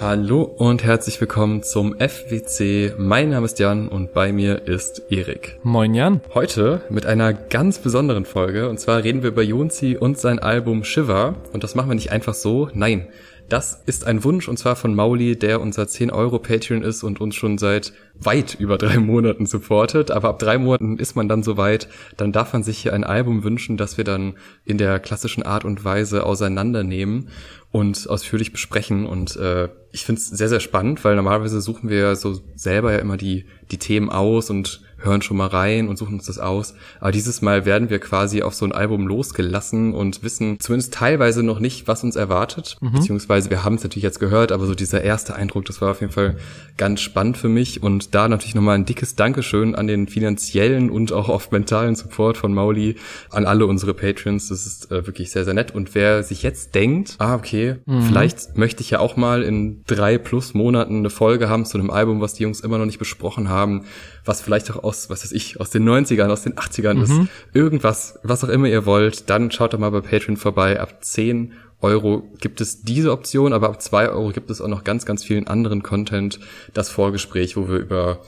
Hallo und herzlich willkommen zum FWC. Mein Name ist Jan und bei mir ist Erik. Moin Jan. Heute mit einer ganz besonderen Folge und zwar reden wir über Jonsi und sein Album Shiver und das machen wir nicht einfach so, nein. Das ist ein Wunsch und zwar von Mauli, der unser 10 Euro Patreon ist und uns schon seit weit über drei Monaten supportet. Aber ab drei Monaten ist man dann so weit, dann darf man sich hier ein Album wünschen, das wir dann in der klassischen Art und Weise auseinandernehmen und ausführlich besprechen. Und äh, ich finde es sehr, sehr spannend, weil normalerweise suchen wir so selber ja immer die, die Themen aus und hören schon mal rein und suchen uns das aus. Aber dieses Mal werden wir quasi auf so ein Album losgelassen und wissen zumindest teilweise noch nicht, was uns erwartet. Mhm. Beziehungsweise wir haben es natürlich jetzt gehört, aber so dieser erste Eindruck, das war auf jeden Fall ganz spannend für mich. Und da natürlich nochmal ein dickes Dankeschön an den finanziellen und auch auf mentalen Support von Mauli, an alle unsere Patrons. Das ist äh, wirklich sehr, sehr nett. Und wer sich jetzt denkt, ah, okay, mhm. vielleicht möchte ich ja auch mal in drei plus Monaten eine Folge haben zu einem Album, was die Jungs immer noch nicht besprochen haben, was vielleicht auch aus, was weiß ich, aus den 90ern, aus den 80ern mhm. ist, irgendwas, was auch immer ihr wollt, dann schaut doch mal bei Patreon vorbei. Ab 10 Euro gibt es diese Option, aber ab 2 Euro gibt es auch noch ganz, ganz vielen anderen Content. Das Vorgespräch, wo wir über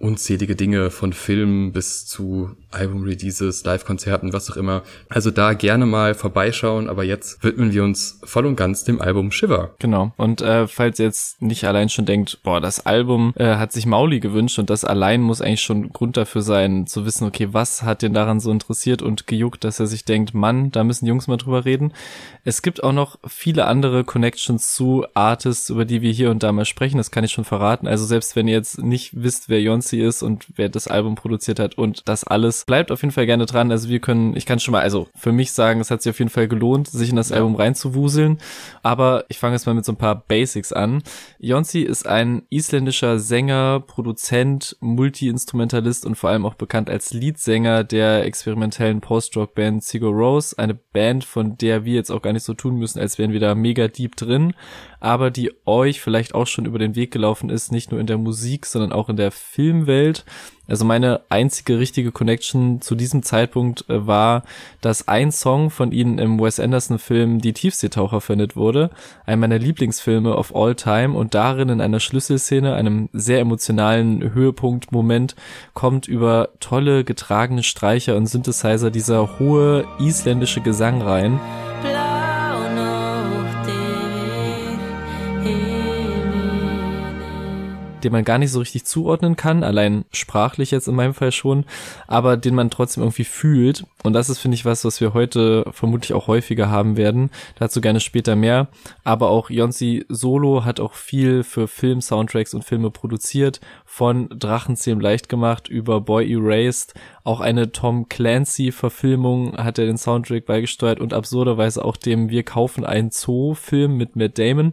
unzählige Dinge von Filmen bis zu Album-Releases, Live-Konzerten, was auch immer. Also da gerne mal vorbeischauen, aber jetzt widmen wir uns voll und ganz dem Album Shiver. Genau. Und äh, falls ihr jetzt nicht allein schon denkt, boah, das Album äh, hat sich Mauli gewünscht und das allein muss eigentlich schon Grund dafür sein, zu wissen, okay, was hat den daran so interessiert und gejuckt, dass er sich denkt, Mann, da müssen Jungs mal drüber reden. Es gibt auch noch viele andere Connections zu Artists, über die wir hier und da mal sprechen, das kann ich schon verraten. Also selbst wenn ihr jetzt nicht wisst, wer Jonsi ist und wer das Album produziert hat und das alles bleibt auf jeden Fall gerne dran. Also wir können, ich kann schon mal, also für mich sagen, es hat sich auf jeden Fall gelohnt, sich in das ja. Album reinzuwuseln. Aber ich fange jetzt mal mit so ein paar Basics an. Jonsi ist ein isländischer Sänger, Produzent, Multi-Instrumentalist und vor allem auch bekannt als Leadsänger der experimentellen Post-Rock-Band Sigur Rose. Eine Band, von der wir jetzt auch gar nicht so tun müssen, als wären wir da mega deep drin, aber die euch vielleicht auch schon über den Weg gelaufen ist, nicht nur in der Musik, sondern auch in der Filmwelt. Also meine einzige richtige Connection zu diesem Zeitpunkt äh, war, dass ein Song von ihnen im Wes Anderson Film Die Tiefseetaucher verwendet wurde, einer meiner Lieblingsfilme of all time und darin in einer Schlüsselszene, einem sehr emotionalen Höhepunkt-Moment, kommt über tolle getragene Streicher und Synthesizer dieser hohe isländische Gesang rein. Den man gar nicht so richtig zuordnen kann, allein sprachlich jetzt in meinem Fall schon, aber den man trotzdem irgendwie fühlt. Und das ist, finde ich, was, was wir heute vermutlich auch häufiger haben werden. Dazu gerne später mehr. Aber auch Jonsi Solo hat auch viel für Film-Soundtracks und Filme produziert, von Drachenzähm leicht gemacht über Boy Erased. Auch eine Tom Clancy-Verfilmung hat er den Soundtrack beigesteuert und absurderweise auch dem Wir kaufen einen Zoo-Film mit Matt Damon.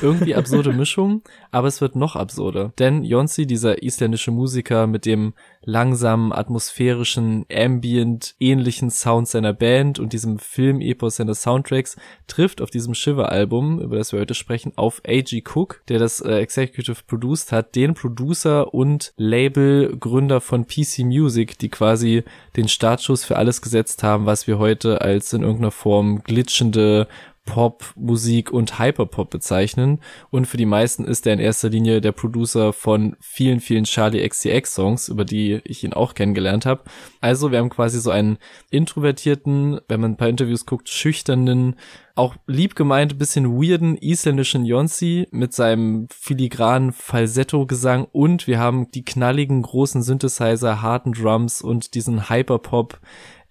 Irgendwie absurde Mischung, aber es wird noch absurder. Denn Jonsi, dieser isländische Musiker mit dem langsamen, atmosphärischen, ambient, ähnlichen Sound seiner Band und diesem Film-Epos seiner Soundtracks trifft auf diesem Shiver-Album, über das wir heute sprechen, auf A.G. Cook, der das äh, Executive produced hat, den Producer und Label-Gründer von PC Music, die quasi den Startschuss für alles gesetzt haben, was wir heute als in irgendeiner Form glitschende Pop, Musik und Hyperpop bezeichnen. Und für die meisten ist er in erster Linie der Producer von vielen, vielen Charlie XCX Songs, über die ich ihn auch kennengelernt habe. Also wir haben quasi so einen introvertierten, wenn man ein paar Interviews guckt, schüchternen, auch lieb gemeint, bisschen weirden isländischen Jonsi mit seinem filigranen Falsetto-Gesang und wir haben die knalligen großen Synthesizer, harten Drums und diesen Hyperpop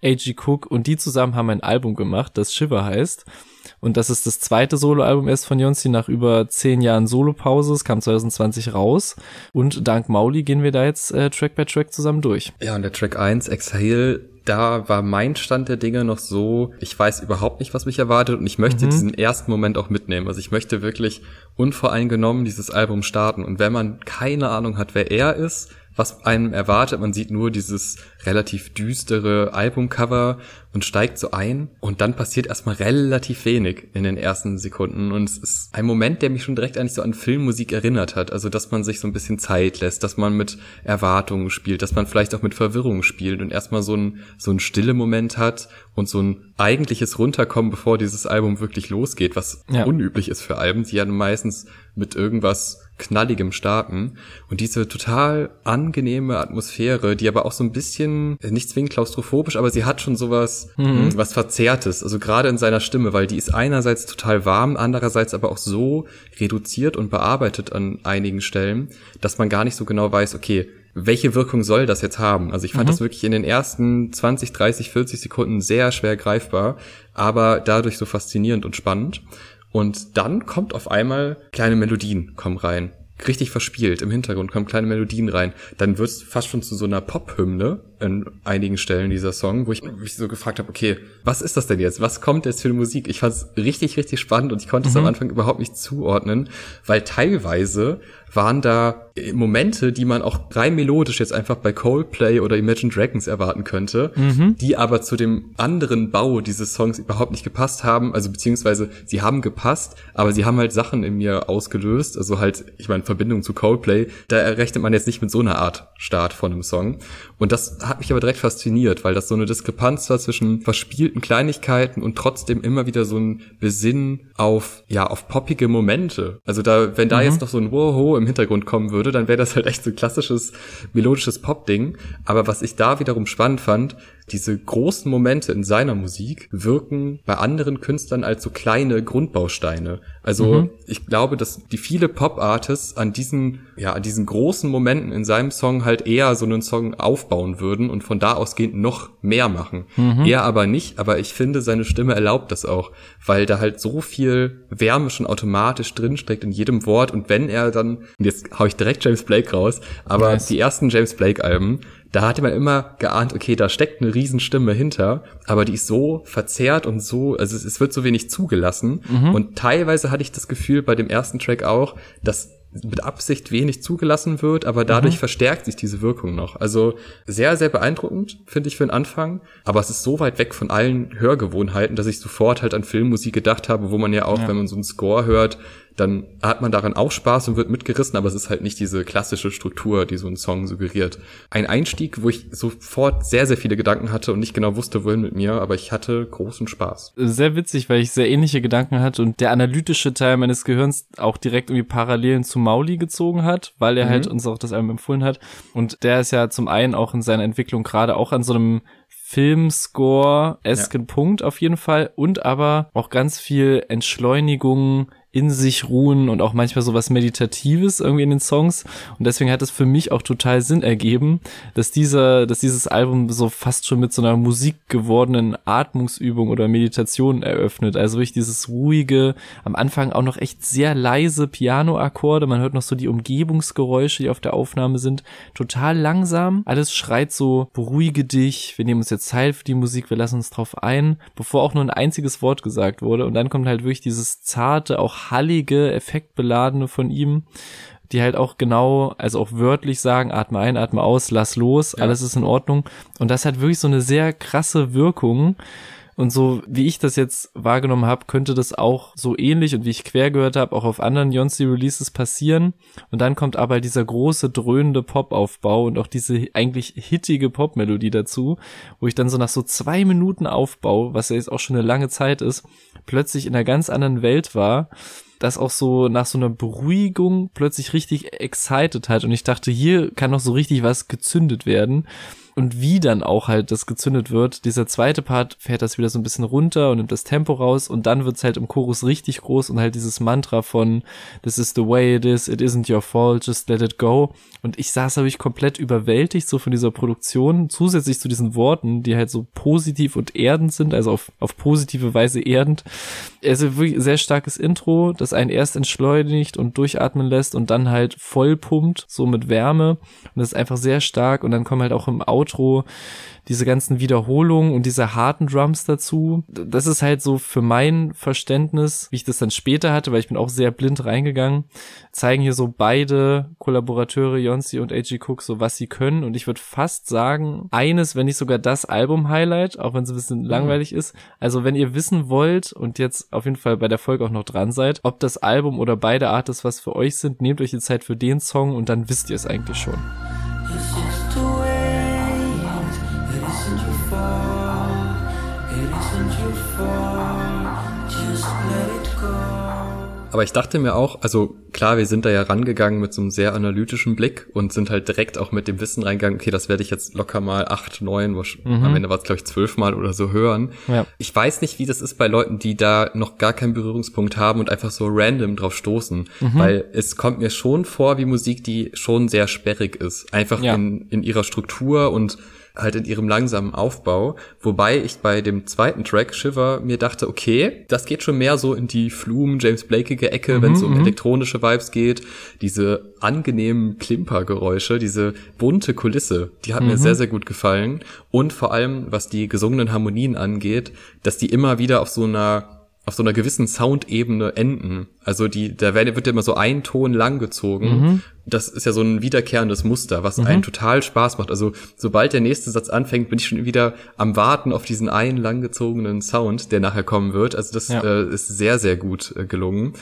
A.G. Cook und die zusammen haben ein Album gemacht, das Shiver heißt. Und das ist das zweite Soloalbum erst von Jonsi nach über zehn Jahren Solopause. Es kam 2020 raus. Und dank Mauli gehen wir da jetzt äh, Track by Track zusammen durch. Ja, und der Track 1, Exhale, da war mein Stand der Dinge noch so, ich weiß überhaupt nicht, was mich erwartet und ich möchte mhm. diesen ersten Moment auch mitnehmen. Also ich möchte wirklich unvoreingenommen dieses Album starten. Und wenn man keine Ahnung hat, wer er ist, was einem erwartet. Man sieht nur dieses relativ düstere Albumcover und steigt so ein und dann passiert erstmal relativ wenig in den ersten Sekunden und es ist ein Moment, der mich schon direkt eigentlich so an Filmmusik erinnert hat, also dass man sich so ein bisschen Zeit lässt, dass man mit Erwartungen spielt, dass man vielleicht auch mit Verwirrung spielt und erstmal so ein so ein stille Moment hat und so ein eigentliches Runterkommen, bevor dieses Album wirklich losgeht, was ja. unüblich ist für Alben, die ja meistens mit irgendwas knalligem starten und diese total angenehme Atmosphäre, die aber auch so ein bisschen äh, nicht zwingend klaustrophobisch, aber sie hat schon sowas mhm. Hm, was verzerrtes, also gerade in seiner Stimme, weil die ist einerseits total warm, andererseits aber auch so reduziert und bearbeitet an einigen Stellen, dass man gar nicht so genau weiß, okay, welche Wirkung soll das jetzt haben? Also ich fand mhm. das wirklich in den ersten 20, 30, 40 Sekunden sehr schwer greifbar, aber dadurch so faszinierend und spannend. Und dann kommt auf einmal kleine Melodien kommen rein. Richtig verspielt. Im Hintergrund kommen kleine Melodien rein. Dann wird es fast schon zu so einer Pop-Hymne in einigen Stellen dieser Song, wo ich mich so gefragt habe, okay, was ist das denn jetzt? Was kommt jetzt für eine Musik? Ich fand es richtig, richtig spannend und ich konnte es am mhm. Anfang überhaupt nicht zuordnen, weil teilweise waren da Momente, die man auch rein melodisch jetzt einfach bei Coldplay oder Imagine Dragons erwarten könnte, mhm. die aber zu dem anderen Bau dieses Songs überhaupt nicht gepasst haben, also beziehungsweise sie haben gepasst, aber sie haben halt Sachen in mir ausgelöst, also halt, ich meine, Verbindung zu Coldplay, da rechnet man jetzt nicht mit so einer Art Start von einem Song. Und das hat mich aber direkt fasziniert, weil das so eine Diskrepanz war zwischen verspielten Kleinigkeiten und trotzdem immer wieder so ein Besinn auf, ja, auf poppige Momente. Also da, wenn da mhm. jetzt noch so ein Woho im Hintergrund kommen würde, dann wäre das halt echt so ein klassisches melodisches Pop-Ding. Aber was ich da wiederum spannend fand, diese großen Momente in seiner Musik wirken bei anderen Künstlern als so kleine Grundbausteine. Also mhm. ich glaube, dass die viele Pop-Artists an diesen, ja, an diesen großen Momenten in seinem Song halt eher so einen Song aufbauen würden und von da ausgehend noch mehr machen. Mhm. Er aber nicht, aber ich finde, seine Stimme erlaubt das auch, weil da halt so viel Wärme schon automatisch drinsteckt in jedem Wort und wenn er dann, jetzt hau ich direkt James Blake raus, aber nice. die ersten James Blake Alben, da hatte man immer geahnt, okay, da steckt eine Riesenstimme hinter, aber die ist so verzerrt und so, also es, es wird so wenig zugelassen. Mhm. Und teilweise hatte ich das Gefühl bei dem ersten Track auch, dass mit Absicht wenig zugelassen wird, aber dadurch mhm. verstärkt sich diese Wirkung noch. Also sehr, sehr beeindruckend, finde ich für den Anfang. Aber es ist so weit weg von allen Hörgewohnheiten, dass ich sofort halt an Filmmusik gedacht habe, wo man ja auch, ja. wenn man so einen Score hört, dann hat man daran auch Spaß und wird mitgerissen, aber es ist halt nicht diese klassische Struktur, die so ein Song suggeriert. Ein Einstieg, wo ich sofort sehr, sehr viele Gedanken hatte und nicht genau wusste, wohin mit mir, aber ich hatte großen Spaß. Sehr witzig, weil ich sehr ähnliche Gedanken hatte und der analytische Teil meines Gehirns auch direkt irgendwie Parallelen zu Mauli gezogen hat, weil er halt mhm. halt uns auch das Album empfohlen hat. Und der ist ja zum einen auch in seiner Entwicklung gerade auch an so einem Filmscore-esken ja. Punkt auf jeden Fall und aber auch ganz viel Entschleunigung, in sich ruhen und auch manchmal so was Meditatives irgendwie in den Songs. Und deswegen hat es für mich auch total Sinn ergeben, dass dieser, dass dieses Album so fast schon mit so einer Musik gewordenen Atmungsübung oder Meditation eröffnet. Also wirklich dieses ruhige, am Anfang auch noch echt sehr leise Pianoakkorde. Man hört noch so die Umgebungsgeräusche, die auf der Aufnahme sind. Total langsam. Alles schreit so, beruhige dich. Wir nehmen uns jetzt Zeit für die Musik. Wir lassen uns drauf ein, bevor auch nur ein einziges Wort gesagt wurde. Und dann kommt halt wirklich dieses zarte, auch hallige, effektbeladene von ihm, die halt auch genau, also auch wörtlich sagen, atme ein, atme aus, lass los, ja. alles ist in Ordnung. Und das hat wirklich so eine sehr krasse Wirkung. Und so wie ich das jetzt wahrgenommen habe, könnte das auch so ähnlich und wie ich quer gehört habe, auch auf anderen Beyoncé Releases passieren. Und dann kommt aber dieser große dröhnende Popaufbau und auch diese eigentlich hittige Popmelodie dazu, wo ich dann so nach so zwei Minuten Aufbau, was ja jetzt auch schon eine lange Zeit ist, plötzlich in einer ganz anderen Welt war das auch so nach so einer Beruhigung plötzlich richtig excited hat und ich dachte, hier kann noch so richtig was gezündet werden und wie dann auch halt das gezündet wird. Dieser zweite Part fährt das wieder so ein bisschen runter und nimmt das Tempo raus und dann wird's halt im Chorus richtig groß und halt dieses Mantra von This is the way it is, it isn't your fault, just let it go. Und ich saß habe ich komplett überwältigt so von dieser Produktion, zusätzlich zu diesen Worten, die halt so positiv und erdend sind, also auf, auf positive Weise erdend. Also wirklich sehr starkes Intro, das einen erst entschleunigt und durchatmen lässt und dann halt voll so mit Wärme. Und das ist einfach sehr stark und dann kommen halt auch im Auto Outro diese ganzen Wiederholungen und diese harten Drums dazu. Das ist halt so für mein Verständnis, wie ich das dann später hatte, weil ich bin auch sehr blind reingegangen, zeigen hier so beide Kollaborateure, Jonsi und A.G. Cook, so was sie können. Und ich würde fast sagen, eines, wenn nicht sogar das Album-Highlight, auch wenn es ein bisschen mhm. langweilig ist. Also wenn ihr wissen wollt und jetzt auf jeden Fall bei der Folge auch noch dran seid, ob das Album oder beide Artists was für euch sind, nehmt euch die Zeit für den Song und dann wisst ihr es eigentlich schon. Aber ich dachte mir auch, also klar, wir sind da ja rangegangen mit so einem sehr analytischen Blick und sind halt direkt auch mit dem Wissen reingegangen, okay, das werde ich jetzt locker mal acht, neun, mhm. am Ende war es glaube ich zwölf Mal oder so hören. Ja. Ich weiß nicht, wie das ist bei Leuten, die da noch gar keinen Berührungspunkt haben und einfach so random drauf stoßen, mhm. weil es kommt mir schon vor wie Musik, die schon sehr sperrig ist, einfach ja. in, in ihrer Struktur und halt in ihrem langsamen Aufbau. Wobei ich bei dem zweiten Track, Shiver, mir dachte, okay, das geht schon mehr so in die Flume, James Blakeige Ecke, mhm, wenn es um mhm. elektronische Vibes geht. Diese angenehmen Klimpergeräusche, diese bunte Kulisse, die hat mhm. mir sehr, sehr gut gefallen. Und vor allem, was die gesungenen Harmonien angeht, dass die immer wieder auf so einer auf so einer gewissen Soundebene enden. Also die, da wird ja immer so ein Ton lang gezogen. Mhm. Das ist ja so ein wiederkehrendes Muster, was mhm. einen total Spaß macht. Also sobald der nächste Satz anfängt, bin ich schon wieder am Warten auf diesen einen langgezogenen Sound, der nachher kommen wird. Also das ja. äh, ist sehr, sehr gut äh, gelungen.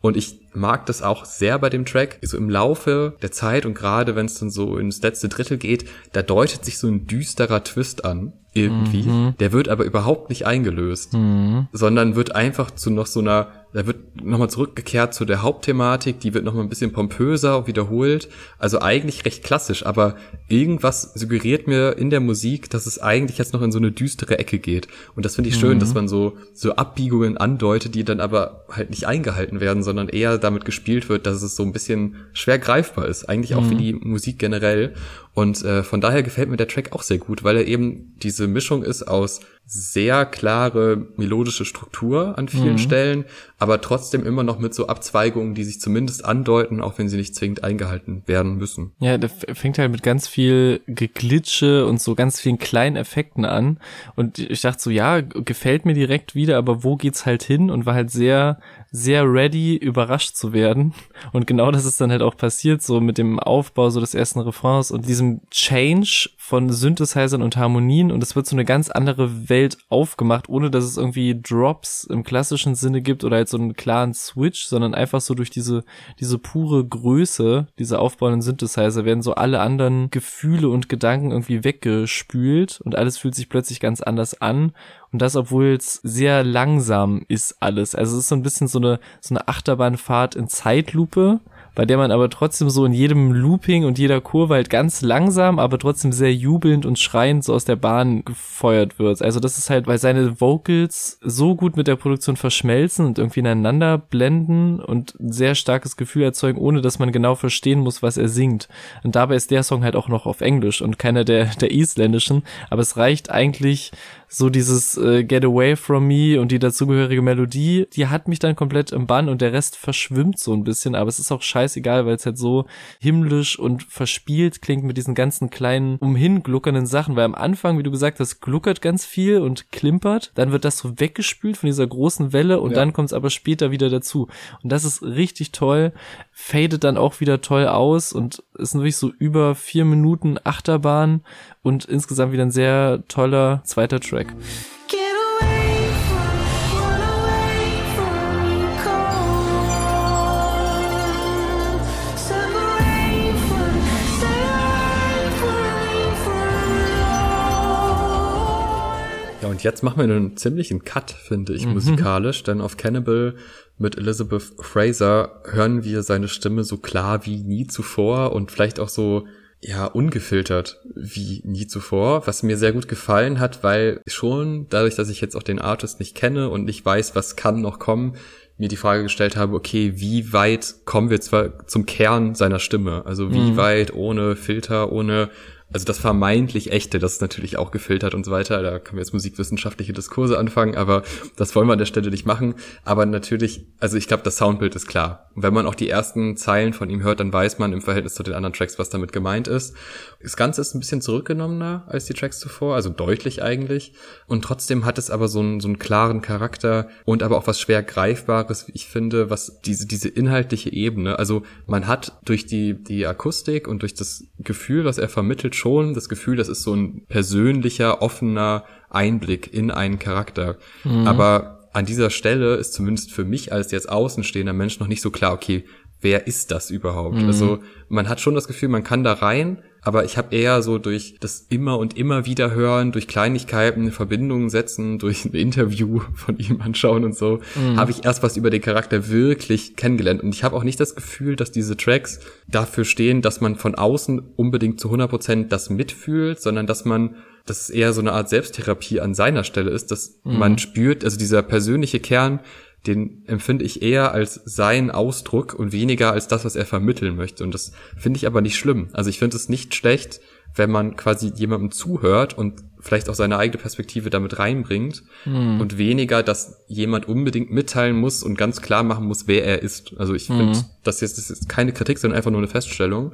Und ich mag das auch sehr bei dem Track. So im Laufe der Zeit und gerade wenn es dann so ins letzte Drittel geht, da deutet sich so ein düsterer Twist an irgendwie. Mhm. Der wird aber überhaupt nicht eingelöst, mhm. sondern wird einfach zu noch so einer da wird nochmal zurückgekehrt zu der Hauptthematik, die wird nochmal ein bisschen pompöser wiederholt. Also eigentlich recht klassisch, aber irgendwas suggeriert mir in der Musik, dass es eigentlich jetzt noch in so eine düstere Ecke geht. Und das finde ich schön, mhm. dass man so, so Abbiegungen andeutet, die dann aber halt nicht eingehalten werden, sondern eher damit gespielt wird, dass es so ein bisschen schwer greifbar ist. Eigentlich auch mhm. für die Musik generell. Und äh, von daher gefällt mir der Track auch sehr gut, weil er eben diese Mischung ist aus sehr klare melodische Struktur an vielen mhm. Stellen, aber trotzdem immer noch mit so Abzweigungen, die sich zumindest andeuten, auch wenn sie nicht zwingend eingehalten werden müssen. Ja, der fängt halt mit ganz viel Geglitsche und so ganz vielen kleinen Effekten an. Und ich dachte so, ja, gefällt mir direkt wieder, aber wo geht's halt hin? Und war halt sehr sehr ready, überrascht zu werden. Und genau das ist dann halt auch passiert, so mit dem Aufbau so des ersten Refrains und diesem Change von Synthesizern und Harmonien und es wird so eine ganz andere Welt aufgemacht, ohne dass es irgendwie Drops im klassischen Sinne gibt oder halt so einen klaren Switch, sondern einfach so durch diese, diese pure Größe, diese aufbauenden Synthesizer werden so alle anderen Gefühle und Gedanken irgendwie weggespült und alles fühlt sich plötzlich ganz anders an und das, obwohl es sehr langsam ist alles. Also es ist so ein bisschen so eine, so eine Achterbahnfahrt in Zeitlupe bei der man aber trotzdem so in jedem Looping und jeder Kurve halt ganz langsam, aber trotzdem sehr jubelnd und schreiend so aus der Bahn gefeuert wird. Also das ist halt, weil seine Vocals so gut mit der Produktion verschmelzen und irgendwie ineinander blenden und ein sehr starkes Gefühl erzeugen, ohne dass man genau verstehen muss, was er singt. Und dabei ist der Song halt auch noch auf Englisch und keiner der, der isländischen, aber es reicht eigentlich so dieses äh, Get Away From Me und die dazugehörige Melodie, die hat mich dann komplett im Bann und der Rest verschwimmt so ein bisschen, aber es ist auch scheißegal, weil es halt so himmlisch und verspielt klingt mit diesen ganzen kleinen umhingluckernden Sachen, weil am Anfang, wie du gesagt hast, gluckert ganz viel und klimpert, dann wird das so weggespült von dieser großen Welle und ja. dann kommt es aber später wieder dazu und das ist richtig toll, fadet dann auch wieder toll aus und ist wirklich so über vier Minuten Achterbahn und insgesamt wieder ein sehr toller zweiter Track. Ja, und jetzt machen wir einen ziemlichen Cut, finde ich, mhm. musikalisch, denn auf Cannibal mit Elizabeth Fraser hören wir seine Stimme so klar wie nie zuvor und vielleicht auch so ja, ungefiltert wie nie zuvor, was mir sehr gut gefallen hat, weil schon dadurch, dass ich jetzt auch den Artist nicht kenne und nicht weiß, was kann noch kommen, mir die Frage gestellt habe, okay, wie weit kommen wir zwar zum Kern seiner Stimme? Also wie mhm. weit ohne Filter, ohne also das vermeintlich echte, das ist natürlich auch gefiltert und so weiter. Da können wir jetzt musikwissenschaftliche Diskurse anfangen, aber das wollen wir an der Stelle nicht machen. Aber natürlich, also ich glaube, das Soundbild ist klar. Und wenn man auch die ersten Zeilen von ihm hört, dann weiß man im Verhältnis zu den anderen Tracks, was damit gemeint ist. Das Ganze ist ein bisschen zurückgenommener als die Tracks zuvor, also deutlich eigentlich. Und trotzdem hat es aber so einen, so einen klaren Charakter und aber auch was schwer Greifbares, wie ich finde, was diese, diese inhaltliche Ebene, also man hat durch die, die Akustik und durch das Gefühl, was er vermittelt, schon das Gefühl, das ist so ein persönlicher, offener Einblick in einen Charakter. Mhm. Aber an dieser Stelle ist zumindest für mich als jetzt außenstehender Mensch noch nicht so klar, okay, wer ist das überhaupt? Mhm. Also man hat schon das Gefühl, man kann da rein, aber ich habe eher so durch das immer und immer wieder hören, durch Kleinigkeiten Verbindungen setzen, durch ein Interview von ihm anschauen und so, mhm. habe ich erst was über den Charakter wirklich kennengelernt. Und ich habe auch nicht das Gefühl, dass diese Tracks dafür stehen, dass man von außen unbedingt zu 100 Prozent das mitfühlt, sondern dass man dass es eher so eine Art Selbsttherapie an seiner Stelle ist, dass mhm. man spürt, also dieser persönliche Kern, den empfinde ich eher als sein Ausdruck und weniger als das, was er vermitteln möchte. Und das finde ich aber nicht schlimm. Also ich finde es nicht schlecht, wenn man quasi jemandem zuhört und vielleicht auch seine eigene Perspektive damit reinbringt mhm. und weniger, dass jemand unbedingt mitteilen muss und ganz klar machen muss, wer er ist. Also ich finde, mhm. das, jetzt, das ist keine Kritik, sondern einfach nur eine Feststellung.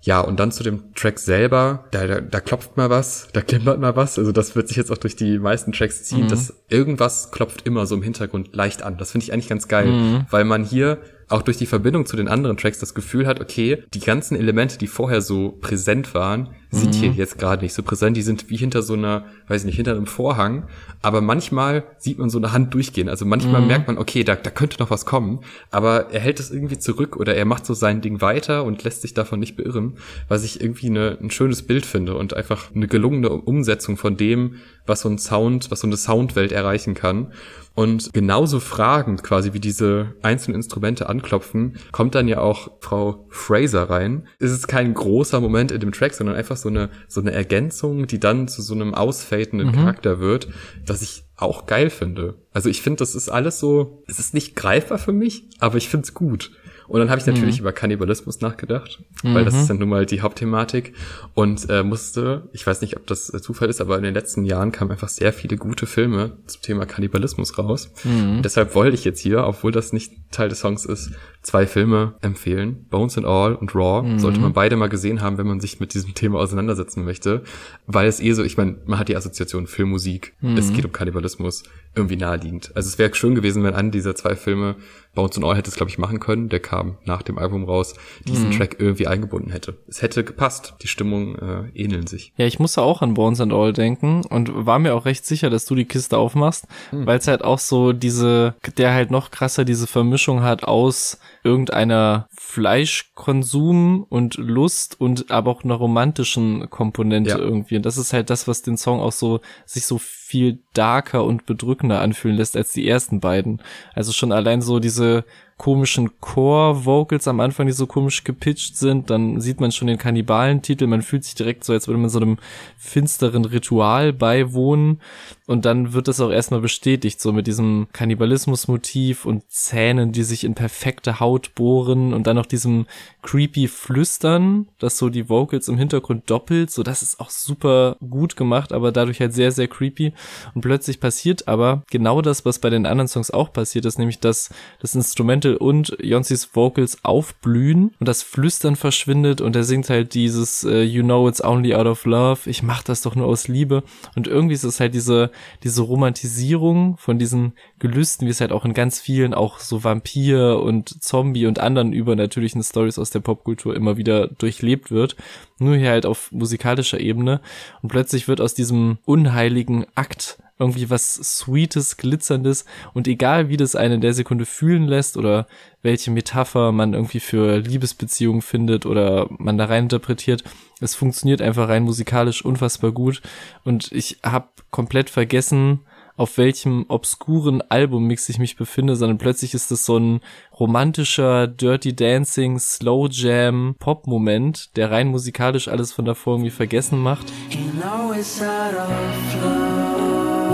Ja, und dann zu dem Track selber, da, da, da klopft mal was, da klimpert mal was. Also das wird sich jetzt auch durch die meisten Tracks ziehen. Mhm. dass irgendwas klopft immer so im Hintergrund leicht an. Das finde ich eigentlich ganz geil, mhm. weil man hier auch durch die Verbindung zu den anderen Tracks das Gefühl hat, okay, die ganzen Elemente, die vorher so präsent waren, sind mhm. hier jetzt gerade nicht so präsent. Die sind wie hinter so einer, weiß ich nicht, hinter einem Vorhang. Aber manchmal sieht man so eine Hand durchgehen. Also manchmal mhm. merkt man, okay, da, da könnte noch was kommen. Aber er hält es irgendwie zurück oder er macht so sein Ding weiter und lässt sich davon nicht beirren, was ich irgendwie eine, ein schönes Bild finde und einfach eine gelungene Umsetzung von dem, was so ein Sound, was so eine Soundwelt erreichen kann. Und genauso fragend quasi wie diese einzelnen Instrumente anklopfen, kommt dann ja auch Frau Fraser rein. Es ist kein großer Moment in dem Track, sondern einfach so eine, so eine Ergänzung, die dann zu so einem ausfadenden mhm. Charakter wird, was ich auch geil finde. Also ich finde, das ist alles so, es ist nicht greifbar für mich, aber ich finde es gut. Und dann habe ich natürlich mhm. über Kannibalismus nachgedacht, weil mhm. das ist dann nun mal die Hauptthematik und äh, musste, ich weiß nicht, ob das äh, Zufall ist, aber in den letzten Jahren kamen einfach sehr viele gute Filme zum Thema Kannibalismus raus. Mhm. deshalb wollte ich jetzt hier, obwohl das nicht Teil des Songs ist, zwei Filme empfehlen. Bones and All und Raw mhm. sollte man beide mal gesehen haben, wenn man sich mit diesem Thema auseinandersetzen möchte, weil es eh so, ich meine, man hat die Assoziation Filmmusik, es mhm. geht um Kannibalismus, irgendwie naheliegend. Also es wäre schön gewesen, wenn an dieser zwei Filme Bones and All hätte es, glaube ich, machen können. Der kam nach dem Album raus, diesen mhm. Track irgendwie eingebunden hätte. Es hätte gepasst. Die Stimmung äh, ähneln sich. Ja, ich musste auch an Bones and All denken und war mir auch recht sicher, dass du die Kiste aufmachst, mhm. weil es halt auch so diese, der halt noch krasser diese Vermischung hat aus irgendeiner Fleischkonsum und Lust und aber auch einer romantischen Komponente ja. irgendwie. Und das ist halt das, was den Song auch so sich so viel darker und bedrückender anfühlen lässt als die ersten beiden. Also schon allein so diese komischen Core-Vocals am Anfang, die so komisch gepitcht sind. Dann sieht man schon den Kannibalen-Titel. Man fühlt sich direkt so, als würde man so einem finsteren Ritual beiwohnen. Und dann wird das auch erstmal bestätigt, so mit diesem Kannibalismus-Motiv und Zähnen, die sich in perfekte Haut bohren und dann noch diesem creepy Flüstern, das so die Vocals im Hintergrund doppelt. So, das ist auch super gut gemacht, aber dadurch halt sehr, sehr creepy. Und plötzlich passiert aber genau das, was bei den anderen Songs auch passiert ist, nämlich dass das Instrumental und Jonsis Vocals aufblühen und das Flüstern verschwindet und er singt halt dieses uh, You know it's only out of love, ich mach das doch nur aus Liebe. Und irgendwie ist es halt diese diese Romantisierung von diesen Gelüsten, wie es halt auch in ganz vielen auch so Vampir und Zombie und anderen übernatürlichen Stories aus der Popkultur immer wieder durchlebt wird. Nur hier halt auf musikalischer Ebene. Und plötzlich wird aus diesem unheiligen Akt irgendwie was Sweetes, Glitzerndes und egal wie das einen in der Sekunde fühlen lässt oder welche Metapher man irgendwie für Liebesbeziehungen findet oder man da rein interpretiert, es funktioniert einfach rein musikalisch unfassbar gut und ich habe komplett vergessen, auf welchem obskuren Albummix ich mich befinde, sondern plötzlich ist es so ein romantischer Dirty Dancing Slow Jam Pop Moment, der rein musikalisch alles von davor irgendwie vergessen macht.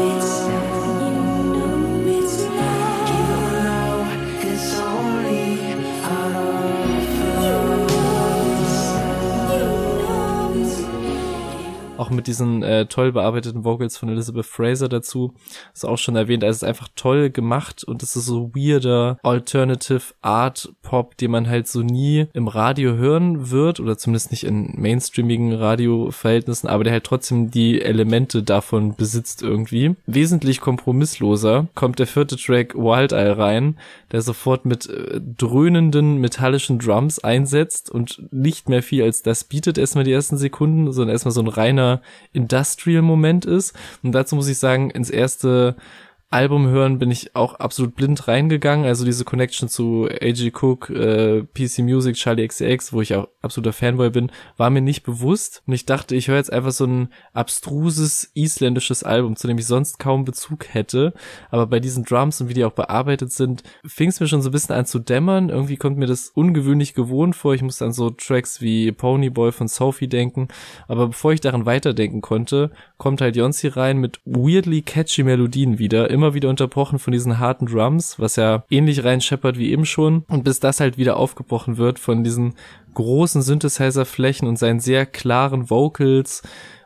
You auch mit diesen äh, toll bearbeiteten Vocals von Elizabeth Fraser dazu. ist auch schon erwähnt, also es ist einfach toll gemacht und es ist so weirder Alternative Art Pop, den man halt so nie im Radio hören wird oder zumindest nicht in mainstreamigen Radioverhältnissen, aber der halt trotzdem die Elemente davon besitzt irgendwie. Wesentlich kompromissloser kommt der vierte Track Wild Eye rein, der sofort mit äh, dröhnenden metallischen Drums einsetzt und nicht mehr viel als das bietet erstmal die ersten Sekunden, sondern erstmal so ein reiner Industrial-Moment ist. Und dazu muss ich sagen, ins erste Album hören bin ich auch absolut blind reingegangen. Also diese Connection zu A.G. Cook, äh, PC Music, Charlie XCX, wo ich auch absoluter Fanboy bin, war mir nicht bewusst. Und ich dachte, ich höre jetzt einfach so ein abstruses isländisches Album, zu dem ich sonst kaum Bezug hätte. Aber bei diesen Drums und wie die auch bearbeitet sind, fing es mir schon so ein bisschen an zu dämmern. Irgendwie kommt mir das ungewöhnlich gewohnt vor. Ich musste an so Tracks wie Ponyboy von Sophie denken. Aber bevor ich daran weiterdenken konnte, kommt halt Jonsi rein mit weirdly catchy Melodien wieder immer wieder unterbrochen von diesen harten Drums, was ja ähnlich rein scheppert wie eben schon. Und bis das halt wieder aufgebrochen wird von diesen großen Synthesizer-Flächen und seinen sehr klaren Vocals,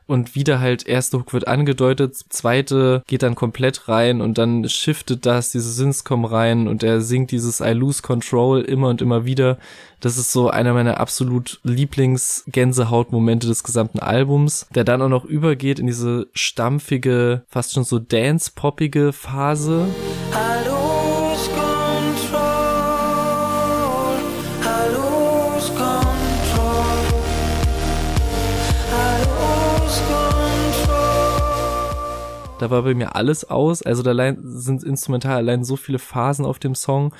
und wieder halt erste Hook wird angedeutet, zweite geht dann komplett rein und dann shiftet das, diese Synths kommen rein und er singt dieses I lose control immer und immer wieder. Das ist so einer meiner absolut Lieblings-Gänsehaut-Momente des gesamten Albums, der dann auch noch übergeht in diese stampfige, fast schon so dance-poppige Phase. Hallo. Da war bei mir alles aus. Also da sind instrumental allein so viele Phasen auf dem Song.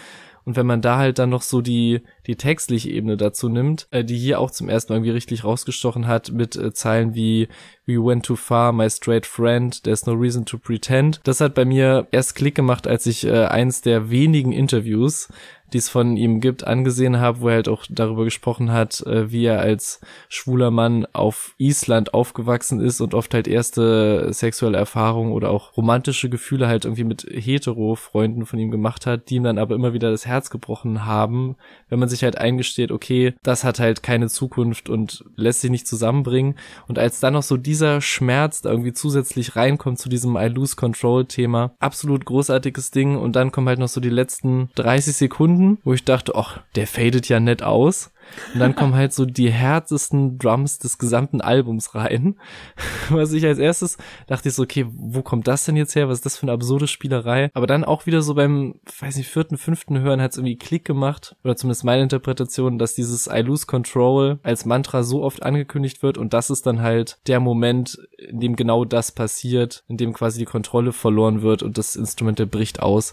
Und wenn man da halt dann noch so die, die textliche Ebene dazu nimmt, äh, die hier auch zum ersten Mal irgendwie richtig rausgestochen hat mit äh, Zeilen wie We went too far, my straight friend, there's no reason to pretend. Das hat bei mir erst Klick gemacht, als ich äh, eins der wenigen Interviews die es von ihm gibt, angesehen habe, wo er halt auch darüber gesprochen hat, äh, wie er als schwuler Mann auf Island aufgewachsen ist und oft halt erste sexuelle Erfahrungen oder auch romantische Gefühle halt irgendwie mit Hetero-Freunden von ihm gemacht hat, die ihm dann aber immer wieder das Herz gebrochen haben, wenn man sich halt eingesteht, okay, das hat halt keine Zukunft und lässt sich nicht zusammenbringen. Und als dann noch so dieser Schmerz da irgendwie zusätzlich reinkommt zu diesem I lose control Thema, absolut großartiges Ding und dann kommen halt noch so die letzten 30 Sekunden Sekunden, wo ich dachte, ach, der fadet ja nett aus. Und dann kommen halt so die härtesten Drums des gesamten Albums rein. Was ich als erstes dachte ich so, okay, wo kommt das denn jetzt her? Was ist das für eine absurde Spielerei? Aber dann auch wieder so beim, weiß nicht, vierten, fünften Hören hat es irgendwie Klick gemacht. Oder zumindest meine Interpretation, dass dieses I lose control als Mantra so oft angekündigt wird. Und das ist dann halt der Moment, in dem genau das passiert, in dem quasi die Kontrolle verloren wird und das Instrument bricht aus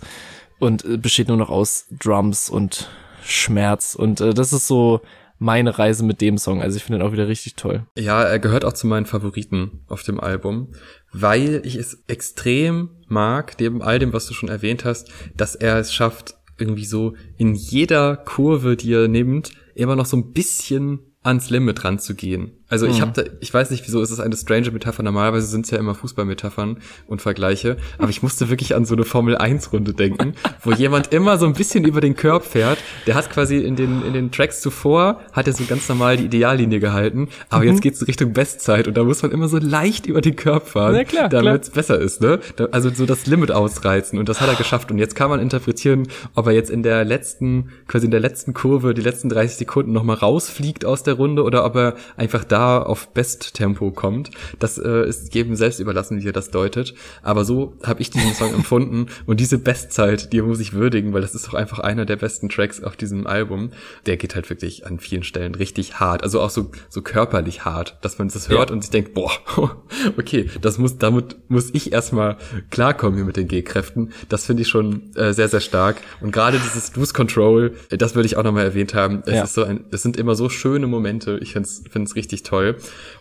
und äh, besteht nur noch aus Drums und Schmerz. Und äh, das ist so meine Reise mit dem Song. Also ich finde ihn auch wieder richtig toll. Ja, er gehört auch zu meinen Favoriten auf dem Album, weil ich es extrem mag, neben all dem, was du schon erwähnt hast, dass er es schafft, irgendwie so in jeder Kurve, die er nimmt, immer noch so ein bisschen ans Limit ranzugehen. Also ich mhm. habe da, ich weiß nicht, wieso ist es eine strange Metapher. Normalerweise sind es ja immer Fußballmetaphern und Vergleiche. Aber ich musste wirklich an so eine Formel 1 Runde denken, wo jemand immer so ein bisschen über den Körb fährt. Der hat quasi in den, in den Tracks zuvor, hat er so ganz normal die Ideallinie gehalten. Aber mhm. jetzt geht's Richtung Bestzeit und da muss man immer so leicht über den Körb fahren, ja, klar, damit es besser ist, ne? Also so das Limit ausreizen. Und das hat er geschafft. Und jetzt kann man interpretieren, ob er jetzt in der letzten, quasi in der letzten Kurve, die letzten 30 Sekunden nochmal rausfliegt aus der Runde oder ob er einfach da auf Besttempo kommt. Das äh, ist jedem selbst überlassen, wie er das deutet. Aber so habe ich diesen Song empfunden und diese Bestzeit, die muss ich würdigen, weil das ist doch einfach einer der besten Tracks auf diesem Album. Der geht halt wirklich an vielen Stellen richtig hart, also auch so so körperlich hart, dass man das hört ja. und sich denkt, boah, okay, das muss damit muss ich erstmal klarkommen hier mit den G-Kräften. Das finde ich schon äh, sehr sehr stark und gerade dieses Lose Control, das würde ich auch nochmal erwähnt haben. Es ja. ist so ein, es sind immer so schöne Momente. Ich finde es richtig toll.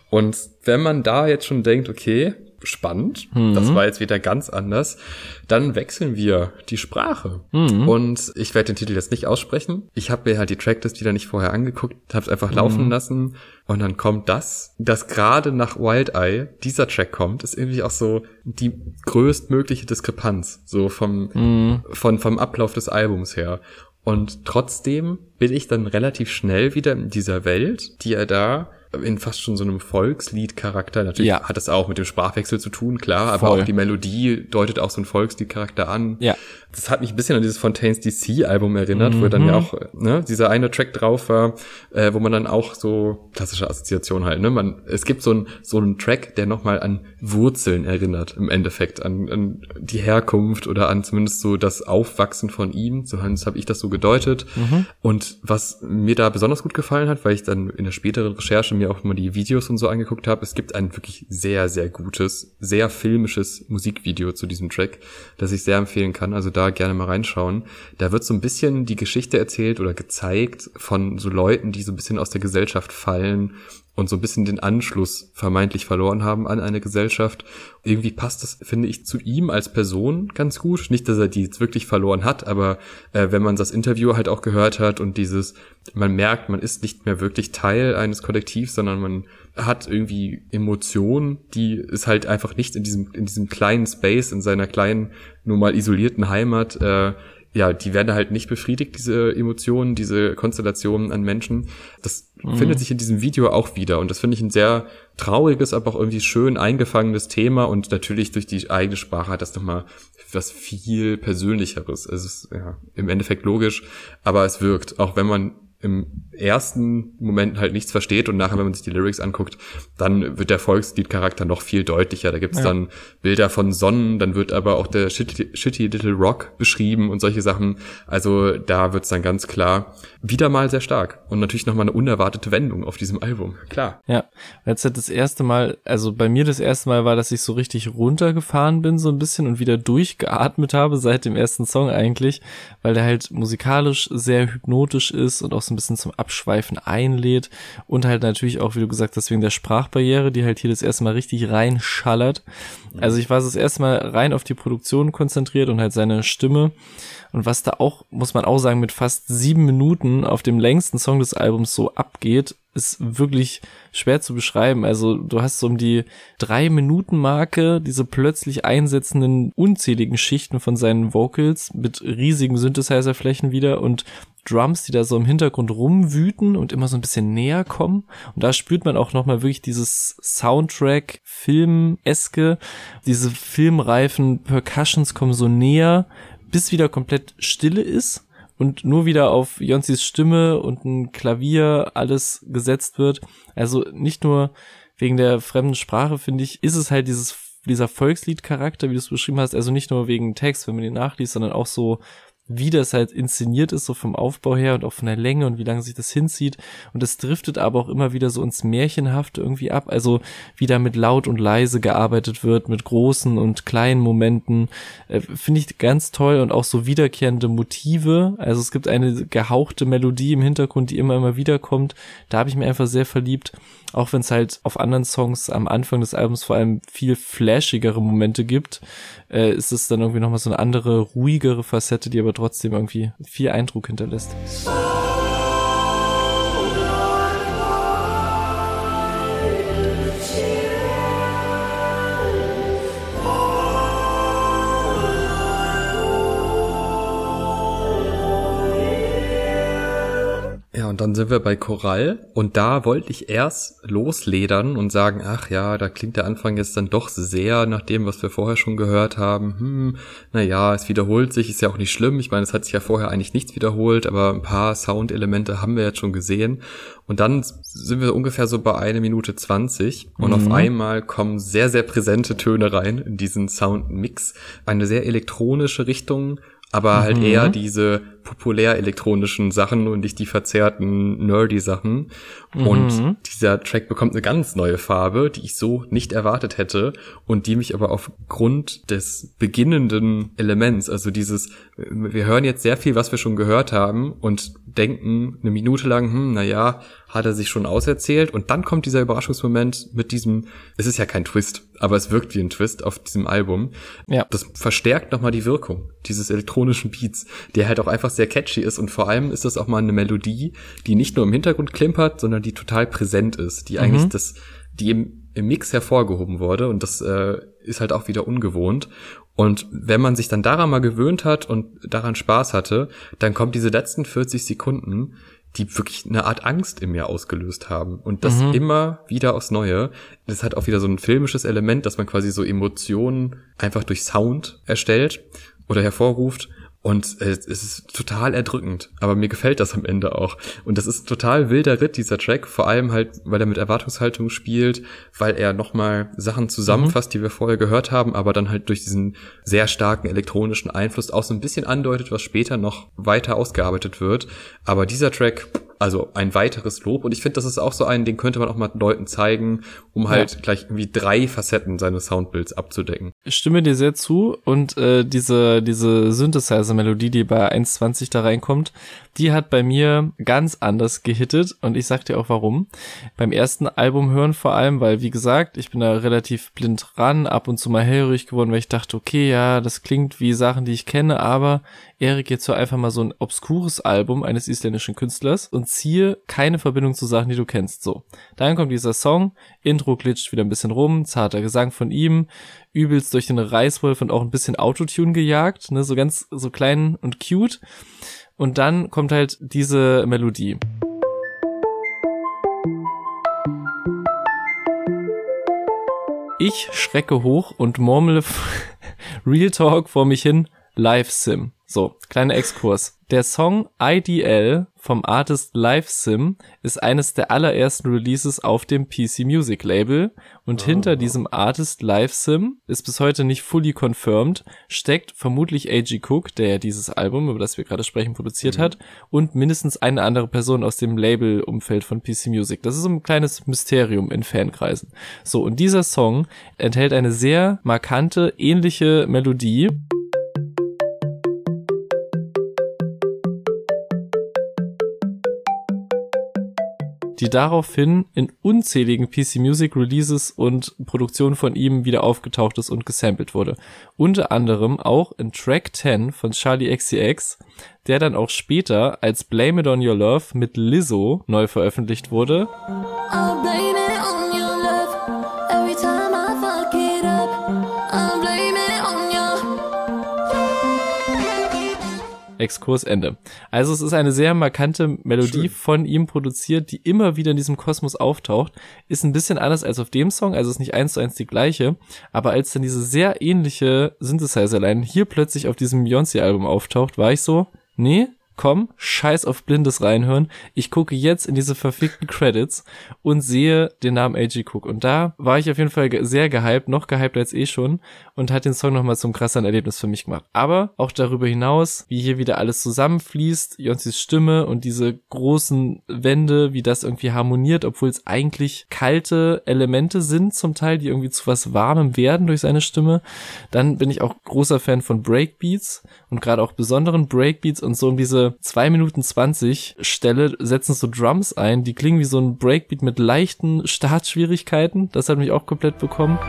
Und wenn man da jetzt schon denkt, okay, spannend, mhm. das war jetzt wieder ganz anders, dann wechseln wir die Sprache. Mhm. Und ich werde den Titel jetzt nicht aussprechen. Ich habe mir halt die Tracklist wieder nicht vorher angeguckt, habe es einfach mhm. laufen lassen und dann kommt das, das gerade nach Wild Eye dieser Track kommt, ist irgendwie auch so die größtmögliche Diskrepanz, so vom, mhm. von, vom Ablauf des Albums her. Und trotzdem bin ich dann relativ schnell wieder in dieser Welt, die er da in fast schon so einem Volkslied-Charakter. Natürlich Ja. hat das auch mit dem Sprachwechsel zu tun, klar, aber Voll. auch die Melodie deutet auch so einen Volkslied-Charakter an. Ja. Das hat mich ein bisschen an dieses Fontaines DC-Album erinnert, wo dann ja auch ne, dieser eine Track drauf war, äh, wo man dann auch so klassische Assoziation halt, ne? Man, es gibt so einen so einen Track, der nochmal an Wurzeln erinnert, im Endeffekt, an, an die Herkunft oder an zumindest so das Aufwachsen von ihm. So habe ich das so gedeutet. Und was mir da besonders gut gefallen hat, weil ich dann in der späteren Recherche mir auch mal die Videos und so angeguckt habe, es gibt ein wirklich sehr, sehr gutes, sehr filmisches Musikvideo zu diesem Track, das ich sehr empfehlen kann. Also da gerne mal reinschauen. Da wird so ein bisschen die Geschichte erzählt oder gezeigt von so Leuten, die so ein bisschen aus der Gesellschaft fallen und so ein bisschen den Anschluss vermeintlich verloren haben an eine Gesellschaft. Irgendwie passt das, finde ich, zu ihm als Person ganz gut. Nicht, dass er die jetzt wirklich verloren hat, aber äh, wenn man das Interview halt auch gehört hat und dieses, man merkt, man ist nicht mehr wirklich Teil eines Kollektivs, sondern man hat irgendwie Emotionen, die ist halt einfach nicht in diesem, in diesem kleinen Space, in seiner kleinen, nur mal isolierten Heimat, äh, ja, die werden halt nicht befriedigt, diese Emotionen, diese Konstellationen an Menschen. Das findet sich in diesem Video auch wieder. Und das finde ich ein sehr trauriges, aber auch irgendwie schön eingefangenes Thema. Und natürlich durch die eigene Sprache hat das nochmal was viel Persönlicheres. Es ist ja im Endeffekt logisch, aber es wirkt, auch wenn man im ersten Moment halt nichts versteht und nachher, wenn man sich die Lyrics anguckt, dann wird der Volksliedcharakter noch viel deutlicher. Da gibt's Ja. dann Bilder von Sonnen, dann wird aber auch der Shitty, Shitty Little Rock beschrieben und solche Sachen. Also da wird's dann ganz klar wieder mal sehr stark und natürlich nochmal eine unerwartete Wendung auf diesem Album. Klar. Ja, jetzt hat das erste Mal, also bei mir das erste Mal war, dass ich so richtig runtergefahren bin, so ein bisschen und wieder durchgeatmet habe seit dem ersten Song eigentlich, weil der halt musikalisch sehr hypnotisch ist und auch so ein bisschen zum Abschweifen einlädt und halt natürlich auch, wie du gesagt hast, wegen der Sprachbarriere, die halt hier das erste Mal richtig reinschallert. Also ich war das erste Mal rein auf die Produktion konzentriert und halt seine Stimme. Und was da auch, muss man auch sagen, mit fast sieben Minuten auf dem längsten Song des Albums so abgeht, ist wirklich schwer zu beschreiben. Also du hast so um die drei Minuten Marke diese plötzlich einsetzenden unzähligen Schichten von seinen Vocals mit riesigen Synthesizer-Flächen wieder und Drums, die da so im Hintergrund rumwüten und immer so ein bisschen näher kommen. Und da spürt man auch nochmal wirklich dieses Soundtrack, Film-eske, diese filmreifen Percussions kommen so näher, bis wieder komplett Stille ist und nur wieder auf Jonsis Stimme und ein Klavier alles gesetzt wird. Also nicht nur wegen der fremden Sprache, finde ich, ist es halt dieses, dieser Volkslied-Charakter, wie du es beschrieben hast, also nicht nur wegen Text, wenn man den nachliest, sondern auch so, wie das halt inszeniert ist, so vom Aufbau her und auch von der Länge und wie lange sich das hinzieht. Und es driftet aber auch immer wieder so ins Märchenhafte irgendwie ab. Also wie da mit laut und leise gearbeitet wird, mit großen und kleinen Momenten. Äh, Finde ich ganz toll und auch so wiederkehrende Motive. Also es gibt eine gehauchte Melodie im Hintergrund, die immer, immer wieder kommt. Da habe ich mir einfach sehr verliebt. Auch wenn es halt auf anderen Songs am Anfang des Albums vor allem viel flashigere Momente gibt, äh, ist es dann irgendwie nochmal so eine andere, ruhigere Facette, die aber trotzdem irgendwie viel Eindruck hinterlässt. Ja, dann sind wir bei Choral und da wollte ich erst losledern und sagen, ach ja, da klingt der Anfang jetzt dann doch sehr nach dem, was wir vorher schon gehört haben. Hm, naja, es wiederholt sich, ist ja auch nicht schlimm. Ich meine, es hat sich ja vorher eigentlich nichts wiederholt, aber ein paar Soundelemente haben wir jetzt schon gesehen. Und dann sind wir ungefähr so bei eine Minute zwanzig und auf einmal kommen sehr, sehr präsente Töne rein in diesen Soundmix. Eine sehr elektronische Richtung, aber halt eher diese populär elektronischen Sachen und nicht die verzerrten nerdy Sachen. Und dieser Track bekommt eine ganz neue Farbe, die ich so nicht erwartet hätte und die mich aber aufgrund des beginnenden Elements, also dieses, wir hören jetzt sehr viel, was wir schon gehört haben und denken eine Minute lang, hm, na ja, hat er sich schon auserzählt und dann kommt dieser Überraschungsmoment mit diesem, es ist ja kein Twist, aber es wirkt wie ein Twist auf diesem Album. Ja. Das verstärkt nochmal die Wirkung dieses elektronischen Beats, der halt auch einfach sehr catchy ist und vor allem ist das auch mal eine Melodie, die nicht nur im Hintergrund klimpert, sondern die total präsent ist, die eigentlich das, die im, im Mix hervorgehoben wurde und das äh, ist halt auch wieder ungewohnt. Und wenn man sich dann daran mal gewöhnt hat und daran Spaß hatte, dann kommt diese letzten 40 Sekunden, die wirklich eine Art Angst in mir ausgelöst haben. Und das Mhm. immer wieder aufs Neue. Das hat auch wieder so ein filmisches Element, dass man quasi so Emotionen einfach durch Sound erstellt oder hervorruft. Und äh, es ist total erdrückend, aber mir gefällt das am Ende auch. Und das ist ein total wilder Ritt, dieser Track, vor allem halt, weil er mit Erwartungshaltung spielt, weil er nochmal Sachen zusammenfasst, die wir vorher gehört haben, aber dann halt durch diesen sehr starken elektronischen Einfluss auch so ein bisschen andeutet, was später noch weiter ausgearbeitet wird. Aber dieser Track, also ein weiteres Lob. Und ich finde, das ist auch so ein, den könnte man auch mal Leuten zeigen, um halt gleich irgendwie drei Facetten seines Soundbilds abzudecken. Ich stimme dir sehr zu und äh, diese, diese Synthesizer-Melodie, die bei 1.20 da reinkommt, die hat bei mir ganz anders gehittet und ich sag dir auch warum. Beim ersten Album hören vor allem, weil wie gesagt, ich bin da relativ blind ran, ab und zu mal hellhörig geworden, weil ich dachte, okay, ja, das klingt wie Sachen, die ich kenne, aber Erik, jetzt hör einfach mal so ein obskures Album eines isländischen Künstlers und ziehe keine Verbindung zu Sachen, die du kennst. So, dann kommt dieser Song, Intro glitscht wieder ein bisschen rum, zarter Gesang von ihm, übelst durch den Reißwolf und auch ein bisschen Autotune gejagt, ne, so ganz so klein und cute. Und dann kommt halt diese Melodie. Ich schrecke hoch und murmle Real Talk vor mich hin, Live Sim. So, kleiner Exkurs. Der Song IDL vom Artist Live Sim ist eines der allerersten Releases auf dem PC Music Label und hinter diesem Artist Live Sim ist bis heute nicht fully confirmed, steckt vermutlich A.G. Cook, der ja dieses Album, über das wir gerade sprechen, produziert hat und mindestens eine andere Person aus dem Label-Umfeld von PC Music. Das ist so ein kleines Mysterium in Fankreisen. So, und dieser Song enthält eine sehr markante, ähnliche Melodie. Die daraufhin in unzähligen PC Music Releases und Produktionen von ihm wieder aufgetaucht ist und gesampelt wurde. Unter anderem auch in Track 10 von Charlie XCX, der dann auch später als Blame It On Your Love mit Lizzo neu veröffentlicht wurde. I'll Exkurs Ende. Also es ist eine sehr markante Melodie von ihm produziert, die immer wieder in diesem Kosmos auftaucht. Ist ein bisschen anders als auf dem Song, also ist nicht eins zu eins die gleiche. Aber als dann diese sehr ähnliche Synthesizer-Line hier plötzlich auf diesem Beyoncé-Album auftaucht, war ich so, nee, komm, scheiß auf blindes Reinhören. Ich gucke jetzt in diese verfickten Credits und sehe den Namen A.G. Cook. Und da war ich auf jeden Fall sehr gehypt, noch gehypt als eh schon und hat den Song nochmal zum krasseren Erlebnis für mich gemacht. Aber auch darüber hinaus, wie hier wieder alles zusammenfließt, Jonsis Stimme und diese großen Wände, wie das irgendwie harmoniert, obwohl es eigentlich kalte Elemente sind zum Teil, die irgendwie zu was Warmem werden durch seine Stimme. Dann bin ich auch großer Fan von Breakbeats und gerade auch besonderen Breakbeats und so um diese 2 Minuten 20 Stelle setzen so Drums ein, die klingen wie so ein Breakbeat mit leichten Startschwierigkeiten. Das hat mich auch komplett bekommen.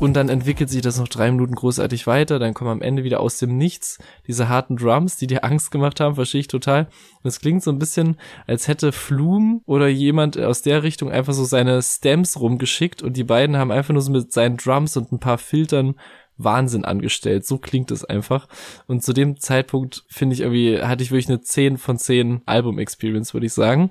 Und dann entwickelt sich das noch drei Minuten großartig weiter. Dann kommen am Ende wieder aus dem Nichts diese harten Drums, die dir Angst gemacht haben, verstehe ich total. Und es klingt so ein bisschen, als hätte Flum oder jemand aus der Richtung einfach so seine Stems rumgeschickt und die beiden haben einfach nur so mit seinen Drums und ein paar Filtern Wahnsinn angestellt. So klingt es einfach. Und zu dem Zeitpunkt finde ich irgendwie, hatte ich wirklich eine 10 von 10 Album-Experience, würde ich sagen.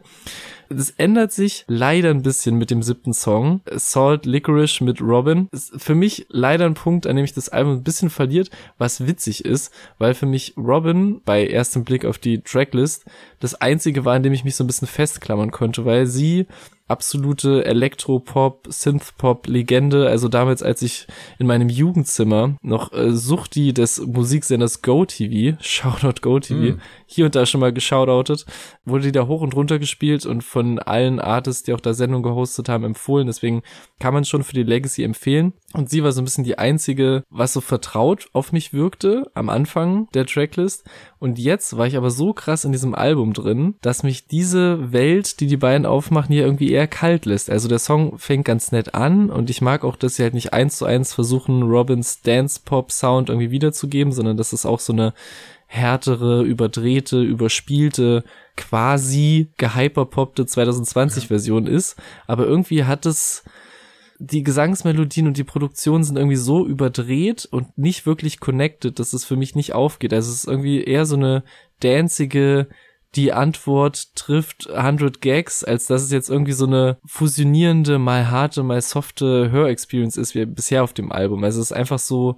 Es ändert sich leider ein bisschen mit dem siebten Song. Salt Licorice mit Robin. Ist für mich leider ein Punkt, an dem ich das Album ein bisschen verliert, was witzig ist, weil für mich Robin bei erstem Blick auf die Tracklist das einzige war, an dem ich mich so ein bisschen festklammern konnte, weil sie absolute Elektropop, Synthpop-Legende. Also damals, als ich in meinem Jugendzimmer noch äh, Suchti des Musiksenders GoTV, Shoutout GoTV, Mm. hier und da schon mal geshoutoutet, wurde die da hoch und runter gespielt und von allen Artists, die auch da Sendung gehostet haben, empfohlen. Deswegen kann man schon für die Legacy empfehlen. Und sie war so ein bisschen die einzige, was so vertraut auf mich wirkte am Anfang der Tracklist. Und jetzt war ich aber so krass in diesem Album drin, dass mich diese Welt, die die beiden aufmachen, hier irgendwie eher kalt lässt. Also der Song fängt ganz nett an und ich mag auch, dass sie halt nicht eins zu eins versuchen, Robins Dance-Pop-Sound irgendwie wiederzugeben, sondern dass es auch so eine härtere, überdrehte, überspielte, quasi gehyperpoppte 2020-Version ist. Aber irgendwie hat es die Gesangsmelodien und die Produktion sind irgendwie so überdreht und nicht wirklich connected, dass es für mich nicht aufgeht. Also es ist irgendwie eher so eine danzige, die Antwort trifft 100 Gags, als dass es jetzt irgendwie so eine fusionierende, mal harte, mal softe Hörexperience ist, wie bisher auf dem Album. Also es ist einfach so,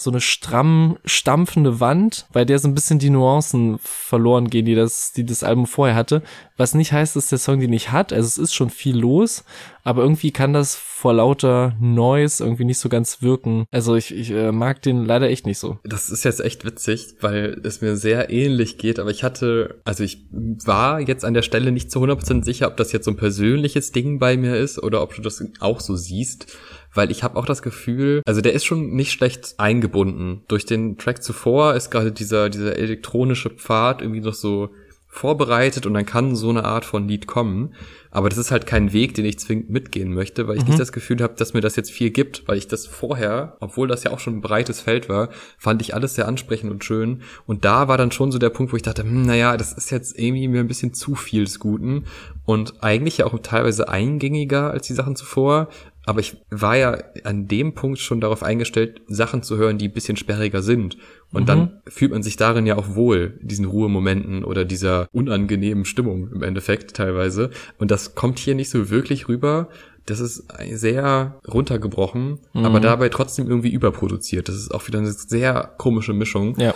so eine stramm stampfende Wand, bei der so ein bisschen die Nuancen verloren gehen, die das, die das Album vorher hatte. Was nicht heißt, dass der Song die nicht hat. Also es ist schon viel los, aber irgendwie kann das vor lauter Noise irgendwie nicht so ganz wirken. Also ich, ich äh, mag den leider echt nicht so. Das ist jetzt echt witzig, weil es mir sehr ähnlich geht, aber ich hatte, also ich war jetzt an der Stelle nicht zu 100% sicher, ob das jetzt so ein persönliches Ding bei mir ist oder ob du das auch so siehst weil ich habe auch das Gefühl, also der ist schon nicht schlecht eingebunden. Durch den Track zuvor ist gerade dieser, dieser elektronische Pfad irgendwie noch so vorbereitet und dann kann so eine Art von Lied kommen. Aber das ist halt kein Weg, den ich zwingend mitgehen möchte, weil ich mhm. nicht das Gefühl habe, dass mir das jetzt viel gibt, weil ich das vorher, obwohl das ja auch schon ein breites Feld war, fand ich alles sehr ansprechend und schön. Und da war dann schon so der Punkt, wo ich dachte, hm, naja, das ist jetzt irgendwie mir ein bisschen zu viel des Guten und eigentlich ja auch teilweise eingängiger als die Sachen zuvor, aber ich war ja an dem Punkt schon darauf eingestellt, Sachen zu hören, die ein bisschen sperriger sind. Und mhm. dann fühlt man sich darin ja auch wohl, diesen Ruhemomenten oder dieser unangenehmen Stimmung im Endeffekt teilweise. Und das kommt hier nicht so wirklich rüber. Das ist sehr runtergebrochen, mhm. aber dabei trotzdem irgendwie überproduziert. Das ist auch wieder eine sehr komische Mischung. Ja.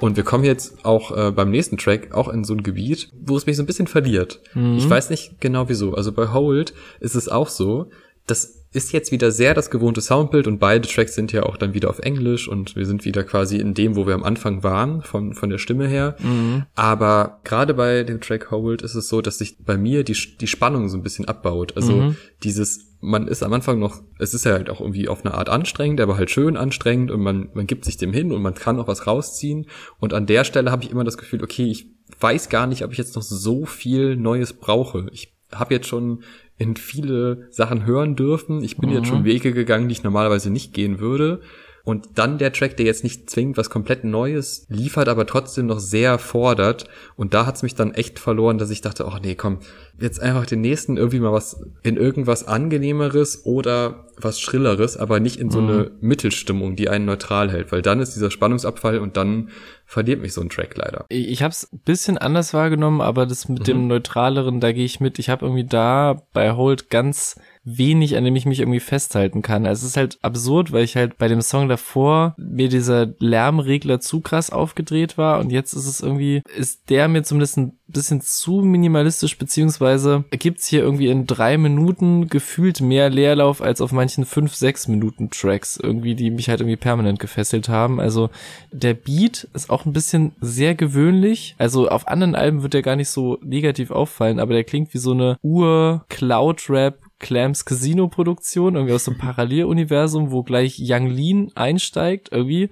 Und wir kommen jetzt auch äh, beim nächsten Track auch in so ein Gebiet, wo es mich so ein bisschen verliert. Mhm. Ich weiß nicht genau wieso. Also bei Hold ist es auch so, das ist jetzt wieder sehr das gewohnte Soundbild und beide Tracks sind ja auch dann wieder auf Englisch und wir sind wieder quasi in dem, wo wir am Anfang waren, von, von der Stimme her. Mhm. Aber gerade bei dem Track Hold ist es so, dass sich bei mir die, die Spannung so ein bisschen abbaut. Also mhm. dieses, man ist am Anfang noch, es ist ja halt auch irgendwie auf eine Art anstrengend, aber halt schön anstrengend und man, man gibt sich dem hin und man kann auch was rausziehen. Und an der Stelle habe ich immer das Gefühl, okay, ich weiß gar nicht, ob ich jetzt noch so viel Neues brauche. Ich habe jetzt schon in viele Sachen hören dürfen. Ich bin mhm. jetzt schon Wege gegangen, die ich normalerweise nicht gehen würde. Und dann der Track, der jetzt nicht zwingend was komplett Neues liefert, aber trotzdem noch sehr fordert. Und da hat's mich dann echt verloren, dass ich dachte, ach nee, komm, jetzt einfach den nächsten irgendwie mal was in irgendwas angenehmeres oder was schrilleres, aber nicht in so mhm. eine Mittelstimmung, die einen neutral hält, weil dann ist dieser Spannungsabfall und dann verliert mich so ein Track leider. Ich habe es bisschen anders wahrgenommen, aber das mit mhm. dem neutraleren, da gehe ich mit. Ich habe irgendwie da bei Hold ganz wenig, an dem ich mich irgendwie festhalten kann. Also es ist halt absurd, weil ich halt bei dem Song davor mir dieser Lärmregler zu krass aufgedreht war und jetzt ist es irgendwie, ist der mir zumindest ein bisschen zu minimalistisch, beziehungsweise gibt's hier irgendwie in drei Minuten gefühlt mehr Leerlauf als auf manchen fünf, sechs Minuten Tracks irgendwie, die mich halt irgendwie permanent gefesselt haben. Also der Beat ist auch ein bisschen sehr gewöhnlich. Also auf anderen Alben wird der gar nicht so negativ auffallen, aber der klingt wie so eine Ur-Cloud-Rap Clams Casino Produktion, irgendwie aus so einem Paralleluniversum, wo gleich Yang Lean einsteigt irgendwie.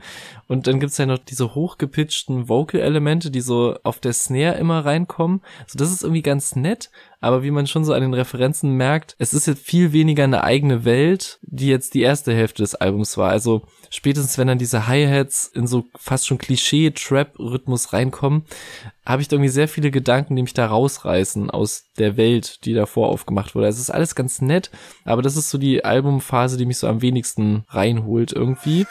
Und dann gibt's ja noch diese hochgepitchten Vocal-Elemente, die so auf der Snare immer reinkommen. So, das ist irgendwie ganz nett, aber wie man schon so an den Referenzen merkt, es ist jetzt viel weniger eine eigene Welt, die jetzt die erste Hälfte des Albums war. Also spätestens wenn dann diese Hi-Hats in so fast schon Klischee-Trap-Rhythmus reinkommen, habe ich irgendwie sehr viele Gedanken, die mich da rausreißen aus der Welt, die davor aufgemacht wurde. Also es ist alles ganz nett, aber das ist so die Albumphase, die mich so am wenigsten reinholt irgendwie.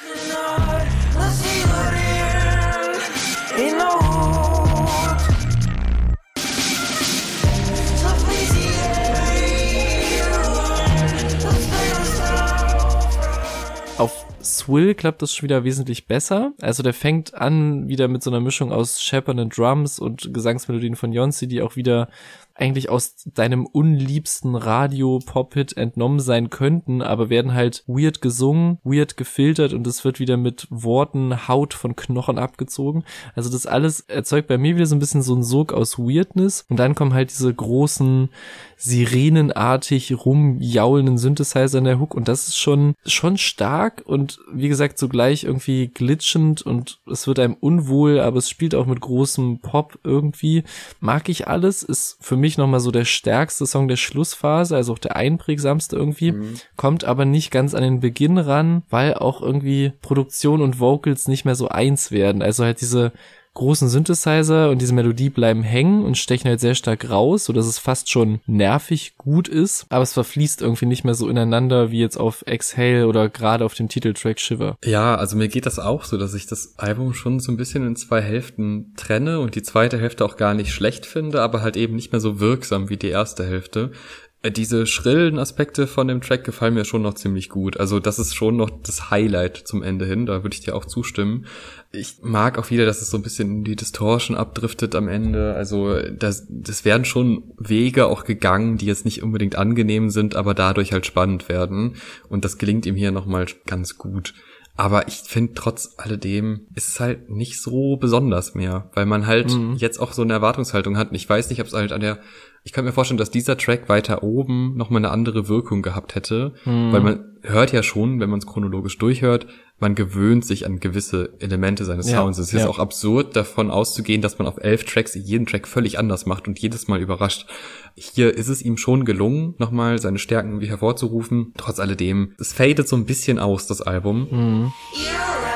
Swill klappt das schon wieder wesentlich besser. Also der fängt an wieder mit so einer Mischung aus Shepard und Drums und Gesangsmelodien von Yonsei, die auch wieder eigentlich aus deinem unliebsten Radio-Pop-Hit entnommen sein könnten, aber werden halt weird gesungen, weird gefiltert und es wird wieder mit Worten Haut von Knochen abgezogen. Also das alles erzeugt bei mir wieder so ein bisschen so einen Sog aus Weirdness und dann kommen halt diese großen sirenenartig rumjaulenden Synthesizer in der Hook und das ist schon, schon stark und wie gesagt zugleich irgendwie glitschend und es wird einem unwohl, aber es spielt auch mit großem Pop irgendwie. Mag ich alles, ist für mich nochmal so der stärkste Song der Schlussphase, also auch der einprägsamste irgendwie, Mhm. kommt aber nicht ganz an den Beginn ran, weil auch irgendwie Produktion und Vocals nicht mehr so eins werden. Also halt diese großen Synthesizer und diese Melodie bleiben hängen und stechen halt sehr stark raus, so es fast schon nervig gut ist, aber es verfließt irgendwie nicht mehr so ineinander wie jetzt auf Exhale oder gerade auf dem Titeltrack Shiver. Ja, also mir geht das auch so, dass ich das Album schon so ein bisschen in zwei Hälften trenne und die zweite Hälfte auch gar nicht schlecht finde, aber halt eben nicht mehr so wirksam wie die erste Hälfte. Äh, Diese schrillen Aspekte von dem Track gefallen mir schon noch ziemlich gut. Also das ist schon noch das Highlight zum Ende hin, da würde ich dir auch zustimmen. Ich mag auch wieder, dass es so ein bisschen in die Distortion abdriftet am Ende. Also das, das werden schon Wege auch gegangen, die jetzt nicht unbedingt angenehm sind, aber dadurch halt spannend werden. Und das gelingt ihm hier nochmal ganz gut. Aber ich finde, trotz alledem ist es halt nicht so besonders mehr, weil man halt Mhm. jetzt auch so eine Erwartungshaltung hat. Und ich weiß nicht, ob es halt an der, ich kann mir vorstellen, dass dieser Track weiter oben nochmal eine andere Wirkung gehabt hätte, Mhm. weil man hört ja schon, wenn man es chronologisch durchhört, man gewöhnt sich an gewisse Elemente seines Ja, Sounds. Es ist ja. auch absurd davon auszugehen, dass man auf elf Tracks jeden Track völlig anders macht und jedes Mal überrascht. Hier ist es ihm schon gelungen, nochmal seine Stärken irgendwie hervorzurufen. Trotz alledem, es fadet so ein bisschen aus, das Album. Mhm. You're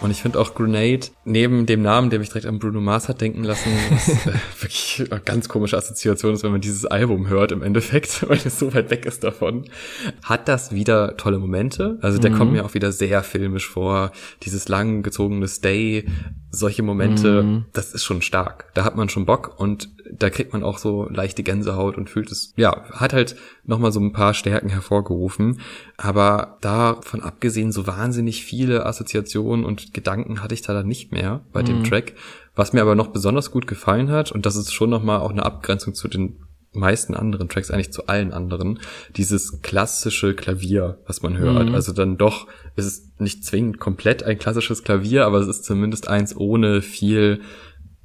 Und ich finde auch Grenade, neben dem Namen, der mich direkt an Bruno Mars hat denken lassen, was äh, wirklich eine ganz komische Assoziation ist, wenn man dieses Album hört im Endeffekt, weil es so weit weg ist davon, hat das wieder tolle Momente. Also der kommt mir auch wieder sehr filmisch vor. Dieses lang gezogene Stay, solche Momente, das ist schon stark. Da hat man schon Bock und da kriegt man auch so leichte Gänsehaut und fühlt es, ja, hat halt nochmal so ein paar Stärken hervorgerufen. Aber davon abgesehen, so wahnsinnig viele Assoziationen und Gedanken hatte ich da dann nicht mehr bei dem Track. Was mir aber noch besonders gut gefallen hat, und das ist schon nochmal auch eine Abgrenzung zu den meisten anderen Tracks, eigentlich zu allen anderen, dieses klassische Klavier, was man hört. Also dann doch, es ist nicht zwingend komplett ein klassisches Klavier, aber es ist zumindest eins ohne viel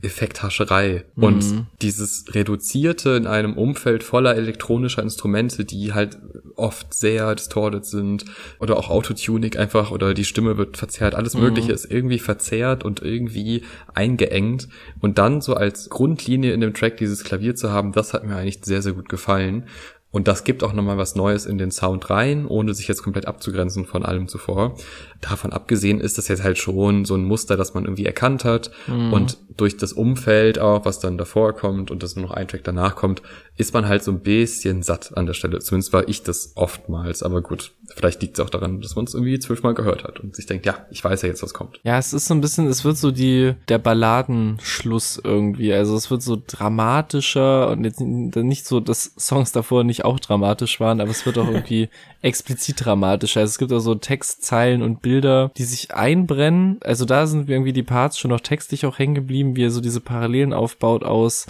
Effekthascherei. Und dieses Reduzierte in einem Umfeld voller elektronischer Instrumente, die halt oft sehr distorted sind oder auch Autotuning einfach oder die Stimme wird verzerrt, alles Mögliche ist irgendwie verzerrt und irgendwie eingeengt. Und dann so als Grundlinie in dem Track dieses Klavier zu haben, das hat mir eigentlich sehr, sehr gut gefallen. Und das gibt auch nochmal was Neues in den Sound rein, ohne sich jetzt komplett abzugrenzen von allem zuvor. Davon abgesehen ist das jetzt halt schon so ein Muster, das man irgendwie erkannt hat. Und durch das Umfeld auch, was dann davor kommt und das nur noch ein Track danach kommt, ist man halt so ein bisschen satt an der Stelle. Zumindest war ich das oftmals. Aber gut, vielleicht liegt es auch daran, dass man es irgendwie zwölfmal gehört hat und sich denkt, ja, ich weiß ja jetzt, was kommt. Ja, es ist so ein bisschen, es wird so die, der Balladenschluss irgendwie. Also es wird so dramatischer und jetzt nicht so, dass Songs davor nicht auch dramatisch waren, aber es wird auch irgendwie explizit dramatischer. Also es gibt auch so Textzeilen und Bilder, die sich einbrennen. Also da sind irgendwie die Parts schon noch textlich auch hängen geblieben, wie er so diese Parallelen aufbaut aus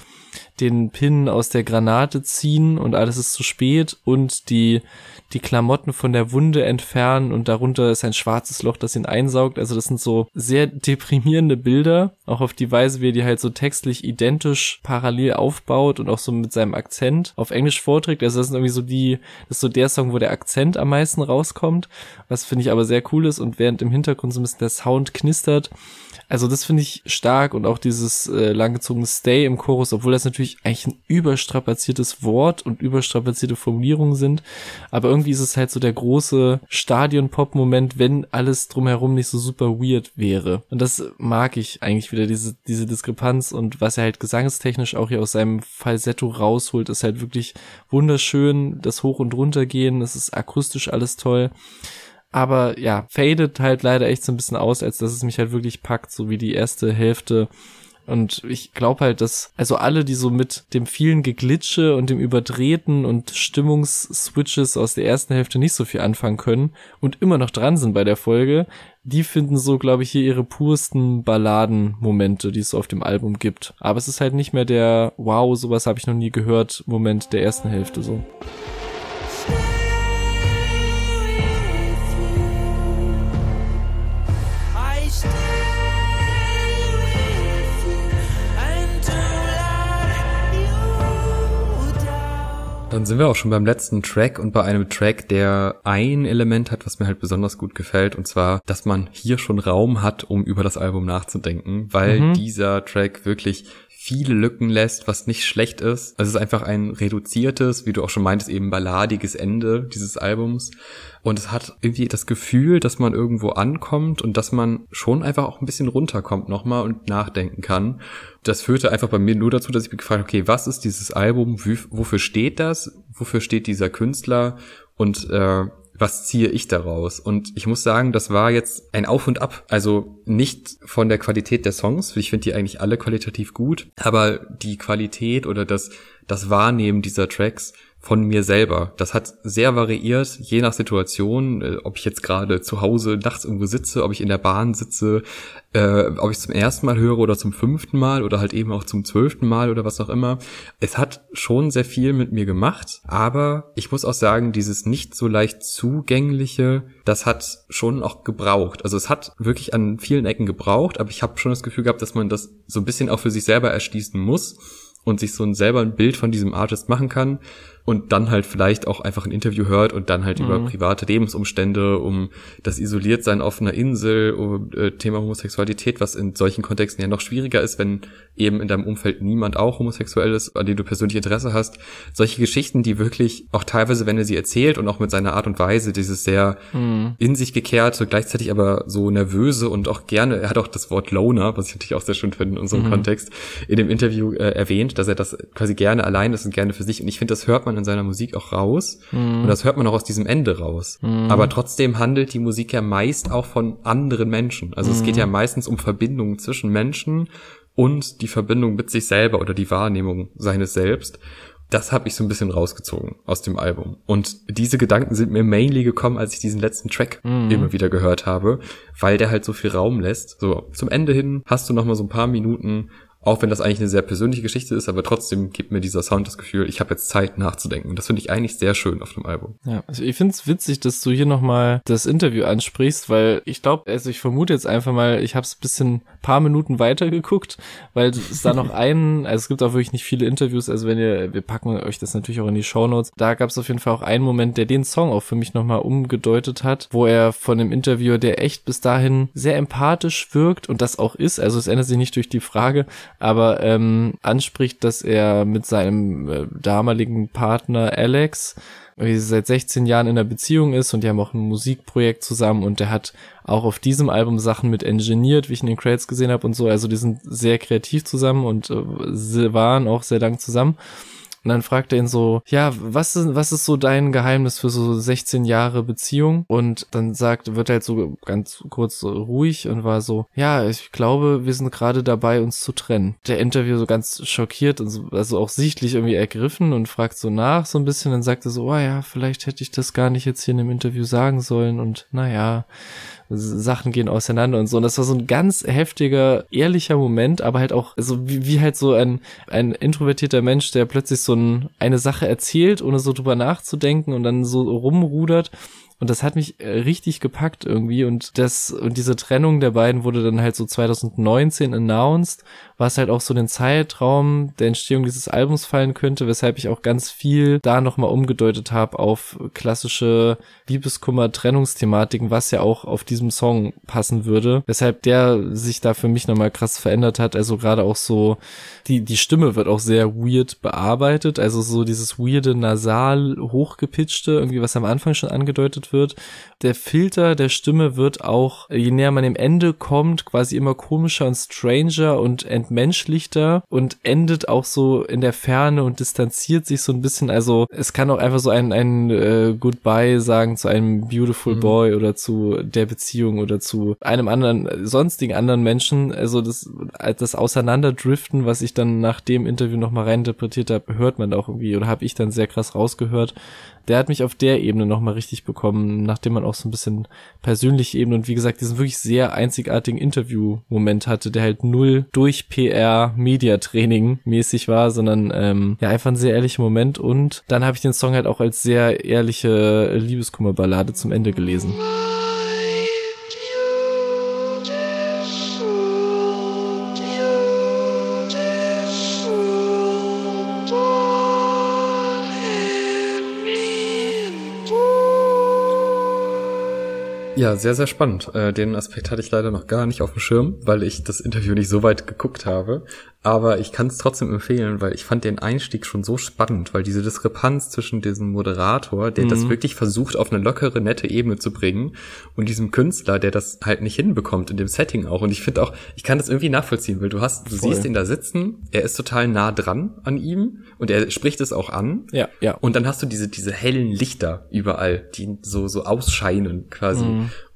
den Pin aus der Granate ziehen und alles ist zu spät und die, die Klamotten von der Wunde entfernen und darunter ist ein schwarzes Loch, das ihn einsaugt. Also das sind so sehr deprimierende Bilder, auch auf die Weise, wie er die halt so textlich identisch parallel aufbaut und auch so mit seinem Akzent auf Englisch vorträgt. Also das ist irgendwie so die, das ist so der Song, wo der Akzent am meisten rauskommt, was finde ich aber sehr cool ist und während im Hintergrund so ein bisschen der Sound knistert, also das finde ich stark und auch dieses äh, langgezogene Stay im Chorus, obwohl das natürlich eigentlich ein überstrapaziertes Wort und überstrapazierte Formulierungen sind, aber irgendwie ist es halt so der große Stadion-Pop-Moment, wenn alles drumherum nicht so super weird wäre. Und das mag ich eigentlich wieder, diese, diese Diskrepanz und was er halt gesangstechnisch auch hier aus seinem Falsetto rausholt, ist halt wirklich wunderschön, das Hoch- und Runtergehen, es ist akustisch alles toll. Aber ja, fadet halt leider echt so ein bisschen aus, als dass es mich halt wirklich packt, so wie die erste Hälfte. Und ich glaube halt, dass, also alle, die so mit dem vielen Geglitsche und dem Überdrehten und Stimmungsswitches aus der ersten Hälfte nicht so viel anfangen können und immer noch dran sind bei der Folge, die finden so, glaube ich, hier ihre pursten Balladenmomente, die es auf dem Album gibt. Aber es ist halt nicht mehr der, wow, sowas habe ich noch nie gehört, Moment der ersten Hälfte so. Dann sind wir auch schon beim letzten Track und bei einem Track, der ein Element hat, was mir halt besonders gut gefällt, und zwar, dass man hier schon Raum hat, um über das Album nachzudenken, weil Mhm. dieser Track wirklich viele Lücken lässt, was nicht schlecht ist. Es ist einfach ein reduziertes, wie du auch schon meintest, eben balladiges Ende dieses Albums. Und es hat irgendwie das Gefühl, dass man irgendwo ankommt und dass man schon einfach auch ein bisschen runterkommt nochmal und nachdenken kann. Das führte einfach bei mir nur dazu, dass ich mich gefragt habe, okay, was ist dieses Album? Wofür steht das? Wofür steht dieser Künstler? Und äh, was ziehe ich daraus? Und ich muss sagen, das war jetzt ein Auf und Ab. Also nicht von der Qualität der Songs, ich finde die eigentlich alle qualitativ gut, aber die Qualität oder das, das Wahrnehmen dieser Tracks von mir selber. Das hat sehr variiert, je nach Situation, äh, ob ich jetzt gerade zu Hause nachts irgendwo sitze, ob ich in der Bahn sitze, äh, ob ich zum ersten Mal höre oder zum fünften Mal oder halt eben auch zum zwölften Mal oder was auch immer. Es hat schon sehr viel mit mir gemacht, aber ich muss auch sagen, dieses nicht so leicht zugängliche, das hat schon auch gebraucht. Also es hat wirklich an vielen Ecken gebraucht, aber ich habe schon das Gefühl gehabt, dass man das so ein bisschen auch für sich selber erschließen muss und sich so ein selber ein Bild von diesem Artist machen kann und dann halt vielleicht auch einfach ein Interview hört und dann halt über private Lebensumstände, um das Isoliertsein auf einer Insel, um äh, Thema Homosexualität, was in solchen Kontexten ja noch schwieriger ist, wenn eben in deinem Umfeld niemand auch homosexuell ist, an dem du persönlich Interesse hast. Solche Geschichten, die wirklich auch teilweise, wenn er sie erzählt und auch mit seiner Art und Weise, dieses sehr in sich gekehrte, gleichzeitig aber so nervöse und auch gerne, er hat auch das Wort Loner, was ich natürlich auch sehr schön finde in unserem Kontext, in dem Interview äh, erwähnt, dass er das quasi gerne allein ist und gerne für sich. Und ich finde, das hört man in seiner Musik auch raus. Und das hört man auch aus diesem Ende raus. Aber trotzdem handelt die Musik ja meist auch von anderen Menschen. Also es geht ja meistens um Verbindungen zwischen Menschen und die Verbindung mit sich selber oder die Wahrnehmung seines Selbst. Das habe ich so ein bisschen rausgezogen aus dem Album. Und diese Gedanken sind mir mainly gekommen, als ich diesen letzten Track immer wieder gehört habe, weil der halt so viel Raum lässt. So, zum Ende hin hast du noch mal so ein paar Minuten, auch wenn das eigentlich eine sehr persönliche Geschichte ist, aber trotzdem gibt mir dieser Sound das Gefühl, ich habe jetzt Zeit nachzudenken. Das finde ich eigentlich sehr schön auf dem Album. Ja, also ich find's witzig, dass du hier nochmal das Interview ansprichst, weil ich glaube, also ich vermute jetzt einfach mal, ich habe es bisschen paar Minuten weiter geguckt, weil es da noch einen, also es gibt auch wirklich nicht viele Interviews, also wenn ihr, wir packen euch das natürlich auch in die Shownotes, da gab es auf jeden Fall auch einen Moment, der den Song auch für mich nochmal umgedeutet hat, wo er von dem Interviewer, der echt bis dahin sehr empathisch wirkt und das auch ist, also es ändert sich nicht durch die Frage, aber ähm, anspricht, dass er mit seinem äh, damaligen Partner Alex irgendwie seit 16 Jahren in einer Beziehung ist und die haben auch ein Musikprojekt zusammen und der hat auch auf diesem Album Sachen mit engineert, wie ich in den Credits gesehen habe und so. Also die sind sehr kreativ zusammen und äh, sie waren auch sehr lang zusammen. Und dann fragt er ihn so, ja, was ist, was ist so dein Geheimnis für so 16 Jahre Beziehung? Und dann sagt, wird er halt so ganz kurz so ruhig und war so, ja, ich glaube, wir sind gerade dabei, uns zu trennen. Der Interview so ganz schockiert und so, also auch sichtlich irgendwie ergriffen und fragt so nach so ein bisschen. Dann sagt er so, oh ja, vielleicht hätte ich das gar nicht jetzt hier in dem Interview sagen sollen und naja, Sachen gehen auseinander und so. Und das war so ein ganz heftiger, ehrlicher Moment, aber halt auch so wie, wie halt so ein, ein introvertierter Mensch, der plötzlich so ein, eine Sache erzählt, ohne so drüber nachzudenken und dann so rumrudert. Und das hat mich äh, richtig gepackt irgendwie. Und das, und diese Trennung der beiden wurde dann halt so 2019 announced, was halt auch so den Zeitraum der Entstehung dieses Albums fallen könnte, weshalb ich auch ganz viel da nochmal umgedeutet habe auf klassische Liebeskummer-Trennungsthematiken, was ja auch auf diesem Song passen würde. Weshalb der sich da für mich nochmal krass verändert hat. Also gerade auch so, die, die Stimme wird auch sehr weird bearbeitet. Also so dieses weirde, nasal, hochgepitchte, irgendwie was am Anfang schon angedeutet wird. Der Filter der Stimme wird auch, je näher man dem Ende kommt, quasi immer komischer und stranger und entmenschlichter und endet auch so in der Ferne und distanziert sich so ein bisschen. Also es kann auch einfach so ein, ein äh, Goodbye sagen zu einem Beautiful Boy oder zu der Beziehung oder zu einem anderen, sonstigen anderen Menschen. Also das, das Auseinanderdriften, was ich dann nach dem Interview nochmal reininterpretiert habe, hört man auch irgendwie oder habe ich dann sehr krass rausgehört. Der hat mich auf der Ebene nochmal richtig bekommen, nachdem man auch so ein bisschen persönliche Ebene und wie gesagt diesen wirklich sehr einzigartigen Interview-Moment hatte, der halt null durch PR-Media-Training mäßig war, sondern ähm, ja einfach ein sehr ehrlicher Moment und dann habe ich den Song halt auch als sehr ehrliche Liebeskummerballade zum Ende gelesen. Ja, sehr, sehr spannend. Äh, Den Aspekt hatte ich leider noch gar nicht auf dem Schirm, weil ich das Interview nicht so weit geguckt habe. Aber ich kann es trotzdem empfehlen, weil ich fand den Einstieg schon so spannend, weil diese Diskrepanz zwischen diesem Moderator, der das wirklich versucht, auf eine lockere, nette Ebene zu bringen, und diesem Künstler, der das halt nicht hinbekommt in dem Setting auch. Und ich finde auch, ich kann das irgendwie nachvollziehen, weil du hast, du Voll. siehst ihn da sitzen, er ist total nah dran an ihm und er spricht es auch an. Ja, ja. Und dann hast du diese, diese hellen Lichter überall, die so, so ausscheinen quasi.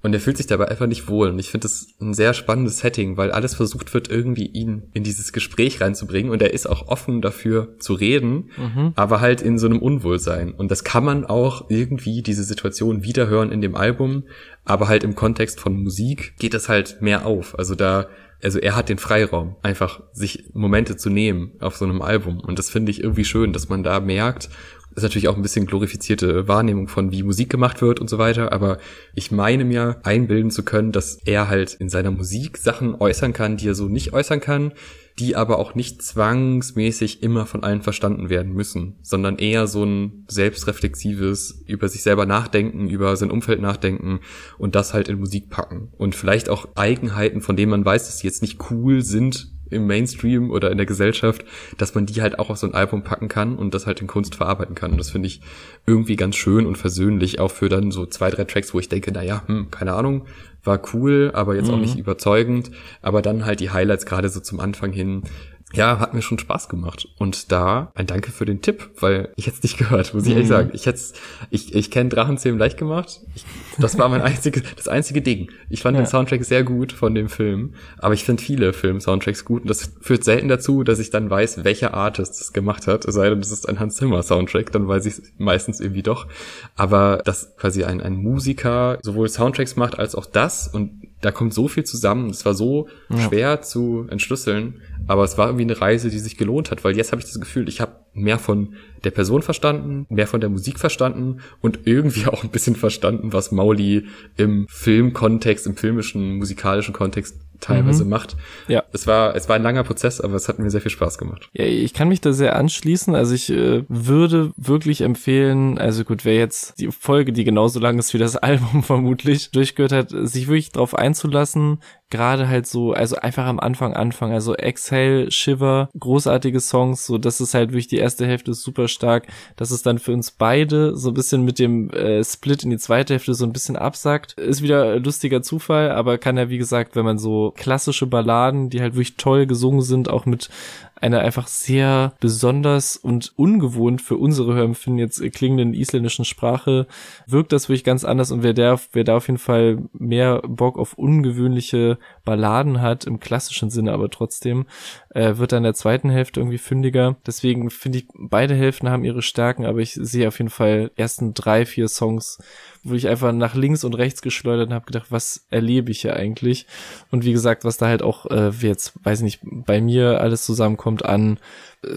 Und er fühlt sich dabei einfach nicht wohl. Und ich finde das ein sehr spannendes Setting, weil alles versucht wird, irgendwie ihn in dieses Gespräch reinzubringen. Und er ist auch offen dafür zu reden, aber halt in so einem Unwohlsein. Und das kann man auch irgendwie diese Situation wiederhören in dem Album. Aber halt im Kontext von Musik geht das halt mehr auf. Also da also er hat den Freiraum, einfach sich Momente zu nehmen auf so einem Album. Und das finde ich irgendwie schön, dass man da merkt, ist natürlich auch ein bisschen glorifizierte Wahrnehmung von, wie Musik gemacht wird und so weiter, aber ich meine mir einbilden zu können, dass er halt in seiner Musik Sachen äußern kann, die er so nicht äußern kann, die aber auch nicht zwangsmäßig immer von allen verstanden werden müssen, sondern eher so ein selbstreflexives, über sich selber nachdenken, über sein Umfeld nachdenken und das halt in Musik packen. Und vielleicht auch Eigenheiten, von denen man weiß, dass die jetzt nicht cool sind im Mainstream oder in der Gesellschaft, dass man die halt auch auf so ein Album packen kann und das halt in Kunst verarbeiten kann. Und das finde ich irgendwie ganz schön und versöhnlich, auch für dann so zwei, drei Tracks, wo ich denke, naja, hm, keine Ahnung, war cool, aber jetzt auch nicht überzeugend. Aber dann halt die Highlights gerade so zum Anfang hin. Ja, hat mir schon Spaß gemacht. Und da ein Danke für den Tipp, weil ich hätte es nicht gehört, muss ich ehrlich sagen. Ich hätte ich, ich kenne Drachenzähmen leicht gemacht. Ich, das war mein einziges, das einzige Ding. Ich fand Ja. den Soundtrack sehr gut von dem Film, aber ich finde viele Film-Soundtracks gut und das führt selten dazu, dass ich dann weiß, welcher Artist es gemacht hat. Es sei denn, das ist ein Hans Zimmer Soundtrack, dann weiß ich es meistens irgendwie doch. Aber dass quasi ein, ein Musiker sowohl Soundtracks macht als auch das und da kommt so viel zusammen. Es war so schwer zu entschlüsseln, aber es war irgendwie eine Reise, die sich gelohnt hat, weil jetzt habe ich das Gefühl, ich habe mehr von der Person verstanden, mehr von der Musik verstanden und irgendwie auch ein bisschen verstanden, was Mauli im Filmkontext, im filmischen, musikalischen Kontext teilweise macht. Ja. Es war, es war ein langer Prozess, aber es hat mir sehr viel Spaß gemacht. Ja, ich kann mich da sehr anschließen. Also ich äh, würde wirklich empfehlen, also gut, wer jetzt die Folge, die genauso lang ist wie das Album vermutlich, durchgehört hat, sich wirklich drauf einzulassen, gerade halt so, also einfach am Anfang anfangen, also Exhale, Shiver, großartige Songs, so das ist halt wirklich die erste Hälfte super stark, dass es dann für uns beide so ein bisschen mit dem äh, Split in die zweite Hälfte so ein bisschen absackt, ist wieder lustiger Zufall, aber kann ja wie gesagt, wenn man so klassische Balladen, die halt wirklich toll gesungen sind, auch mit einer einfach sehr besonders und ungewohnt für unsere Hörempfinden jetzt klingenden isländischen Sprache wirkt das wirklich ganz anders und wer da, wer da auf jeden Fall mehr Bock auf ungewöhnliche Balladen hat, im klassischen Sinne aber trotzdem, äh, wird dann der zweiten Hälfte irgendwie fündiger. Deswegen finde ich, beide Hälften haben ihre Stärken, aber ich sehe auf jeden Fall ersten drei, vier Songs, wo ich einfach nach links und rechts geschleudert und habe gedacht, was erlebe ich hier eigentlich? Und wie gesagt, was da halt auch äh, jetzt, weiß nicht, bei mir alles zusammenkommt an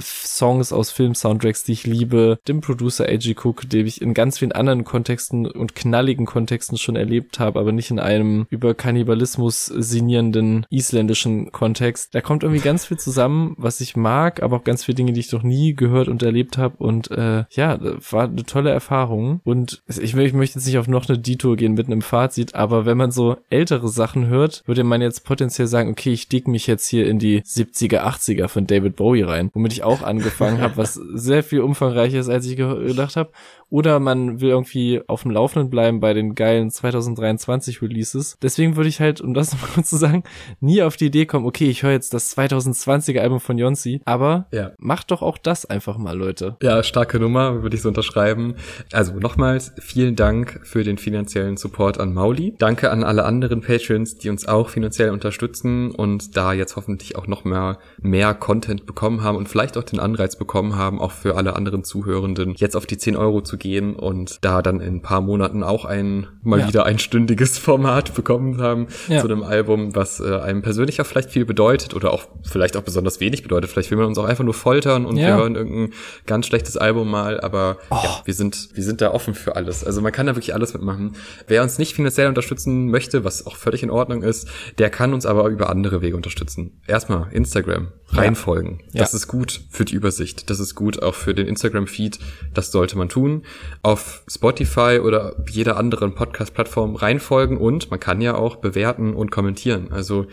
Songs aus Film-Soundtracks, die ich liebe, dem Producer A.G. Cook, den ich in ganz vielen anderen Kontexten und knalligen Kontexten schon erlebt habe, aber nicht in einem über Kannibalismus sinnierenden isländischen Kontext. Da kommt irgendwie ganz viel zusammen, was ich mag, aber auch ganz viele Dinge, die ich noch nie gehört und erlebt habe und äh, ja, war eine tolle Erfahrung und ich, ich möchte jetzt nicht auf noch eine Detour gehen mit einem Fazit, aber wenn man so ältere Sachen hört, würde man jetzt potenziell sagen, okay, ich dick mich jetzt hier in die 70er, 80er von David Bowie rein, womit ich auch angefangen habe, was sehr viel umfangreicher ist, als ich ge- gedacht habe. Oder man will irgendwie auf dem Laufenden bleiben bei den geilen 2023 Releases. Deswegen würde ich halt, um das noch kurz zu sagen, nie auf die Idee kommen, okay, ich höre jetzt das 2020er Album von Jonsi, aber Ja. macht doch auch das einfach mal, Leute. Ja, starke Nummer, würde ich so unterschreiben. Also nochmals vielen Dank für den finanziellen Support an Mauli. Danke an alle anderen Patrons, die uns auch finanziell unterstützen und da jetzt hoffentlich auch noch mehr, mehr Content bekommen haben und vielleicht auch den Anreiz bekommen haben, auch für alle anderen Zuhörenden jetzt auf die 10 Euro zu gehen und da dann in ein paar Monaten auch ein mal Ja. wieder einstündiges Format bekommen haben Ja. zu einem Album, was äh, einem persönlich auch vielleicht viel bedeutet oder auch vielleicht auch besonders wenig bedeutet. Vielleicht will man uns auch einfach nur foltern und Ja. wir hören irgendein ganz schlechtes Album mal, aber ja, wir sind, wir sind da offen für alles. Also man kann da wirklich alles mitmachen. Wer uns nicht finanziell unterstützen möchte, was auch völlig in Ordnung ist, der kann uns aber über andere Wege unterstützen. Erstmal Instagram, reinfolgen. folgen. Ja. Das ist gut für die Übersicht. Das ist gut auch für den Instagram-Feed. Das sollte man tun. Auf Spotify oder jeder anderen Podcast-Plattform reinfolgen und man kann ja auch bewerten und kommentieren. Also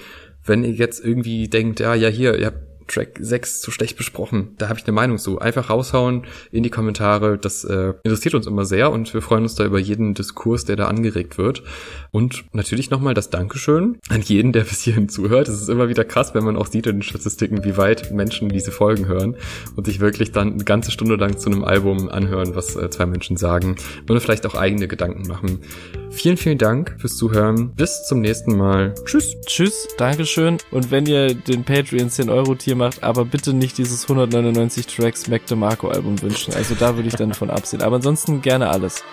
wenn ihr jetzt irgendwie denkt, ja, ja, hier, ihr habt Track 6 zu schlecht besprochen. Da habe ich eine Meinung zu. Einfach raushauen in die Kommentare. Das äh, interessiert uns immer sehr und wir freuen uns da über jeden Diskurs, der da angeregt wird. Und natürlich nochmal das Dankeschön an jeden, der bis hierhin zuhört. Es ist immer wieder krass, wenn man auch sieht in den Statistiken, wie weit Menschen diese Folgen hören und sich wirklich dann eine ganze Stunde lang zu einem Album anhören, was äh, zwei Menschen sagen oder vielleicht auch eigene Gedanken machen. Vielen, vielen Dank fürs Zuhören. Bis zum nächsten Mal. Tschüss. Tschüss, Dankeschön. Und wenn ihr den Patreon 10 Euro Tier macht, aber bitte nicht dieses 199 Tracks Mac DeMarco Album wünschen. Also da würde ich dann von absehen. Aber ansonsten gerne alles.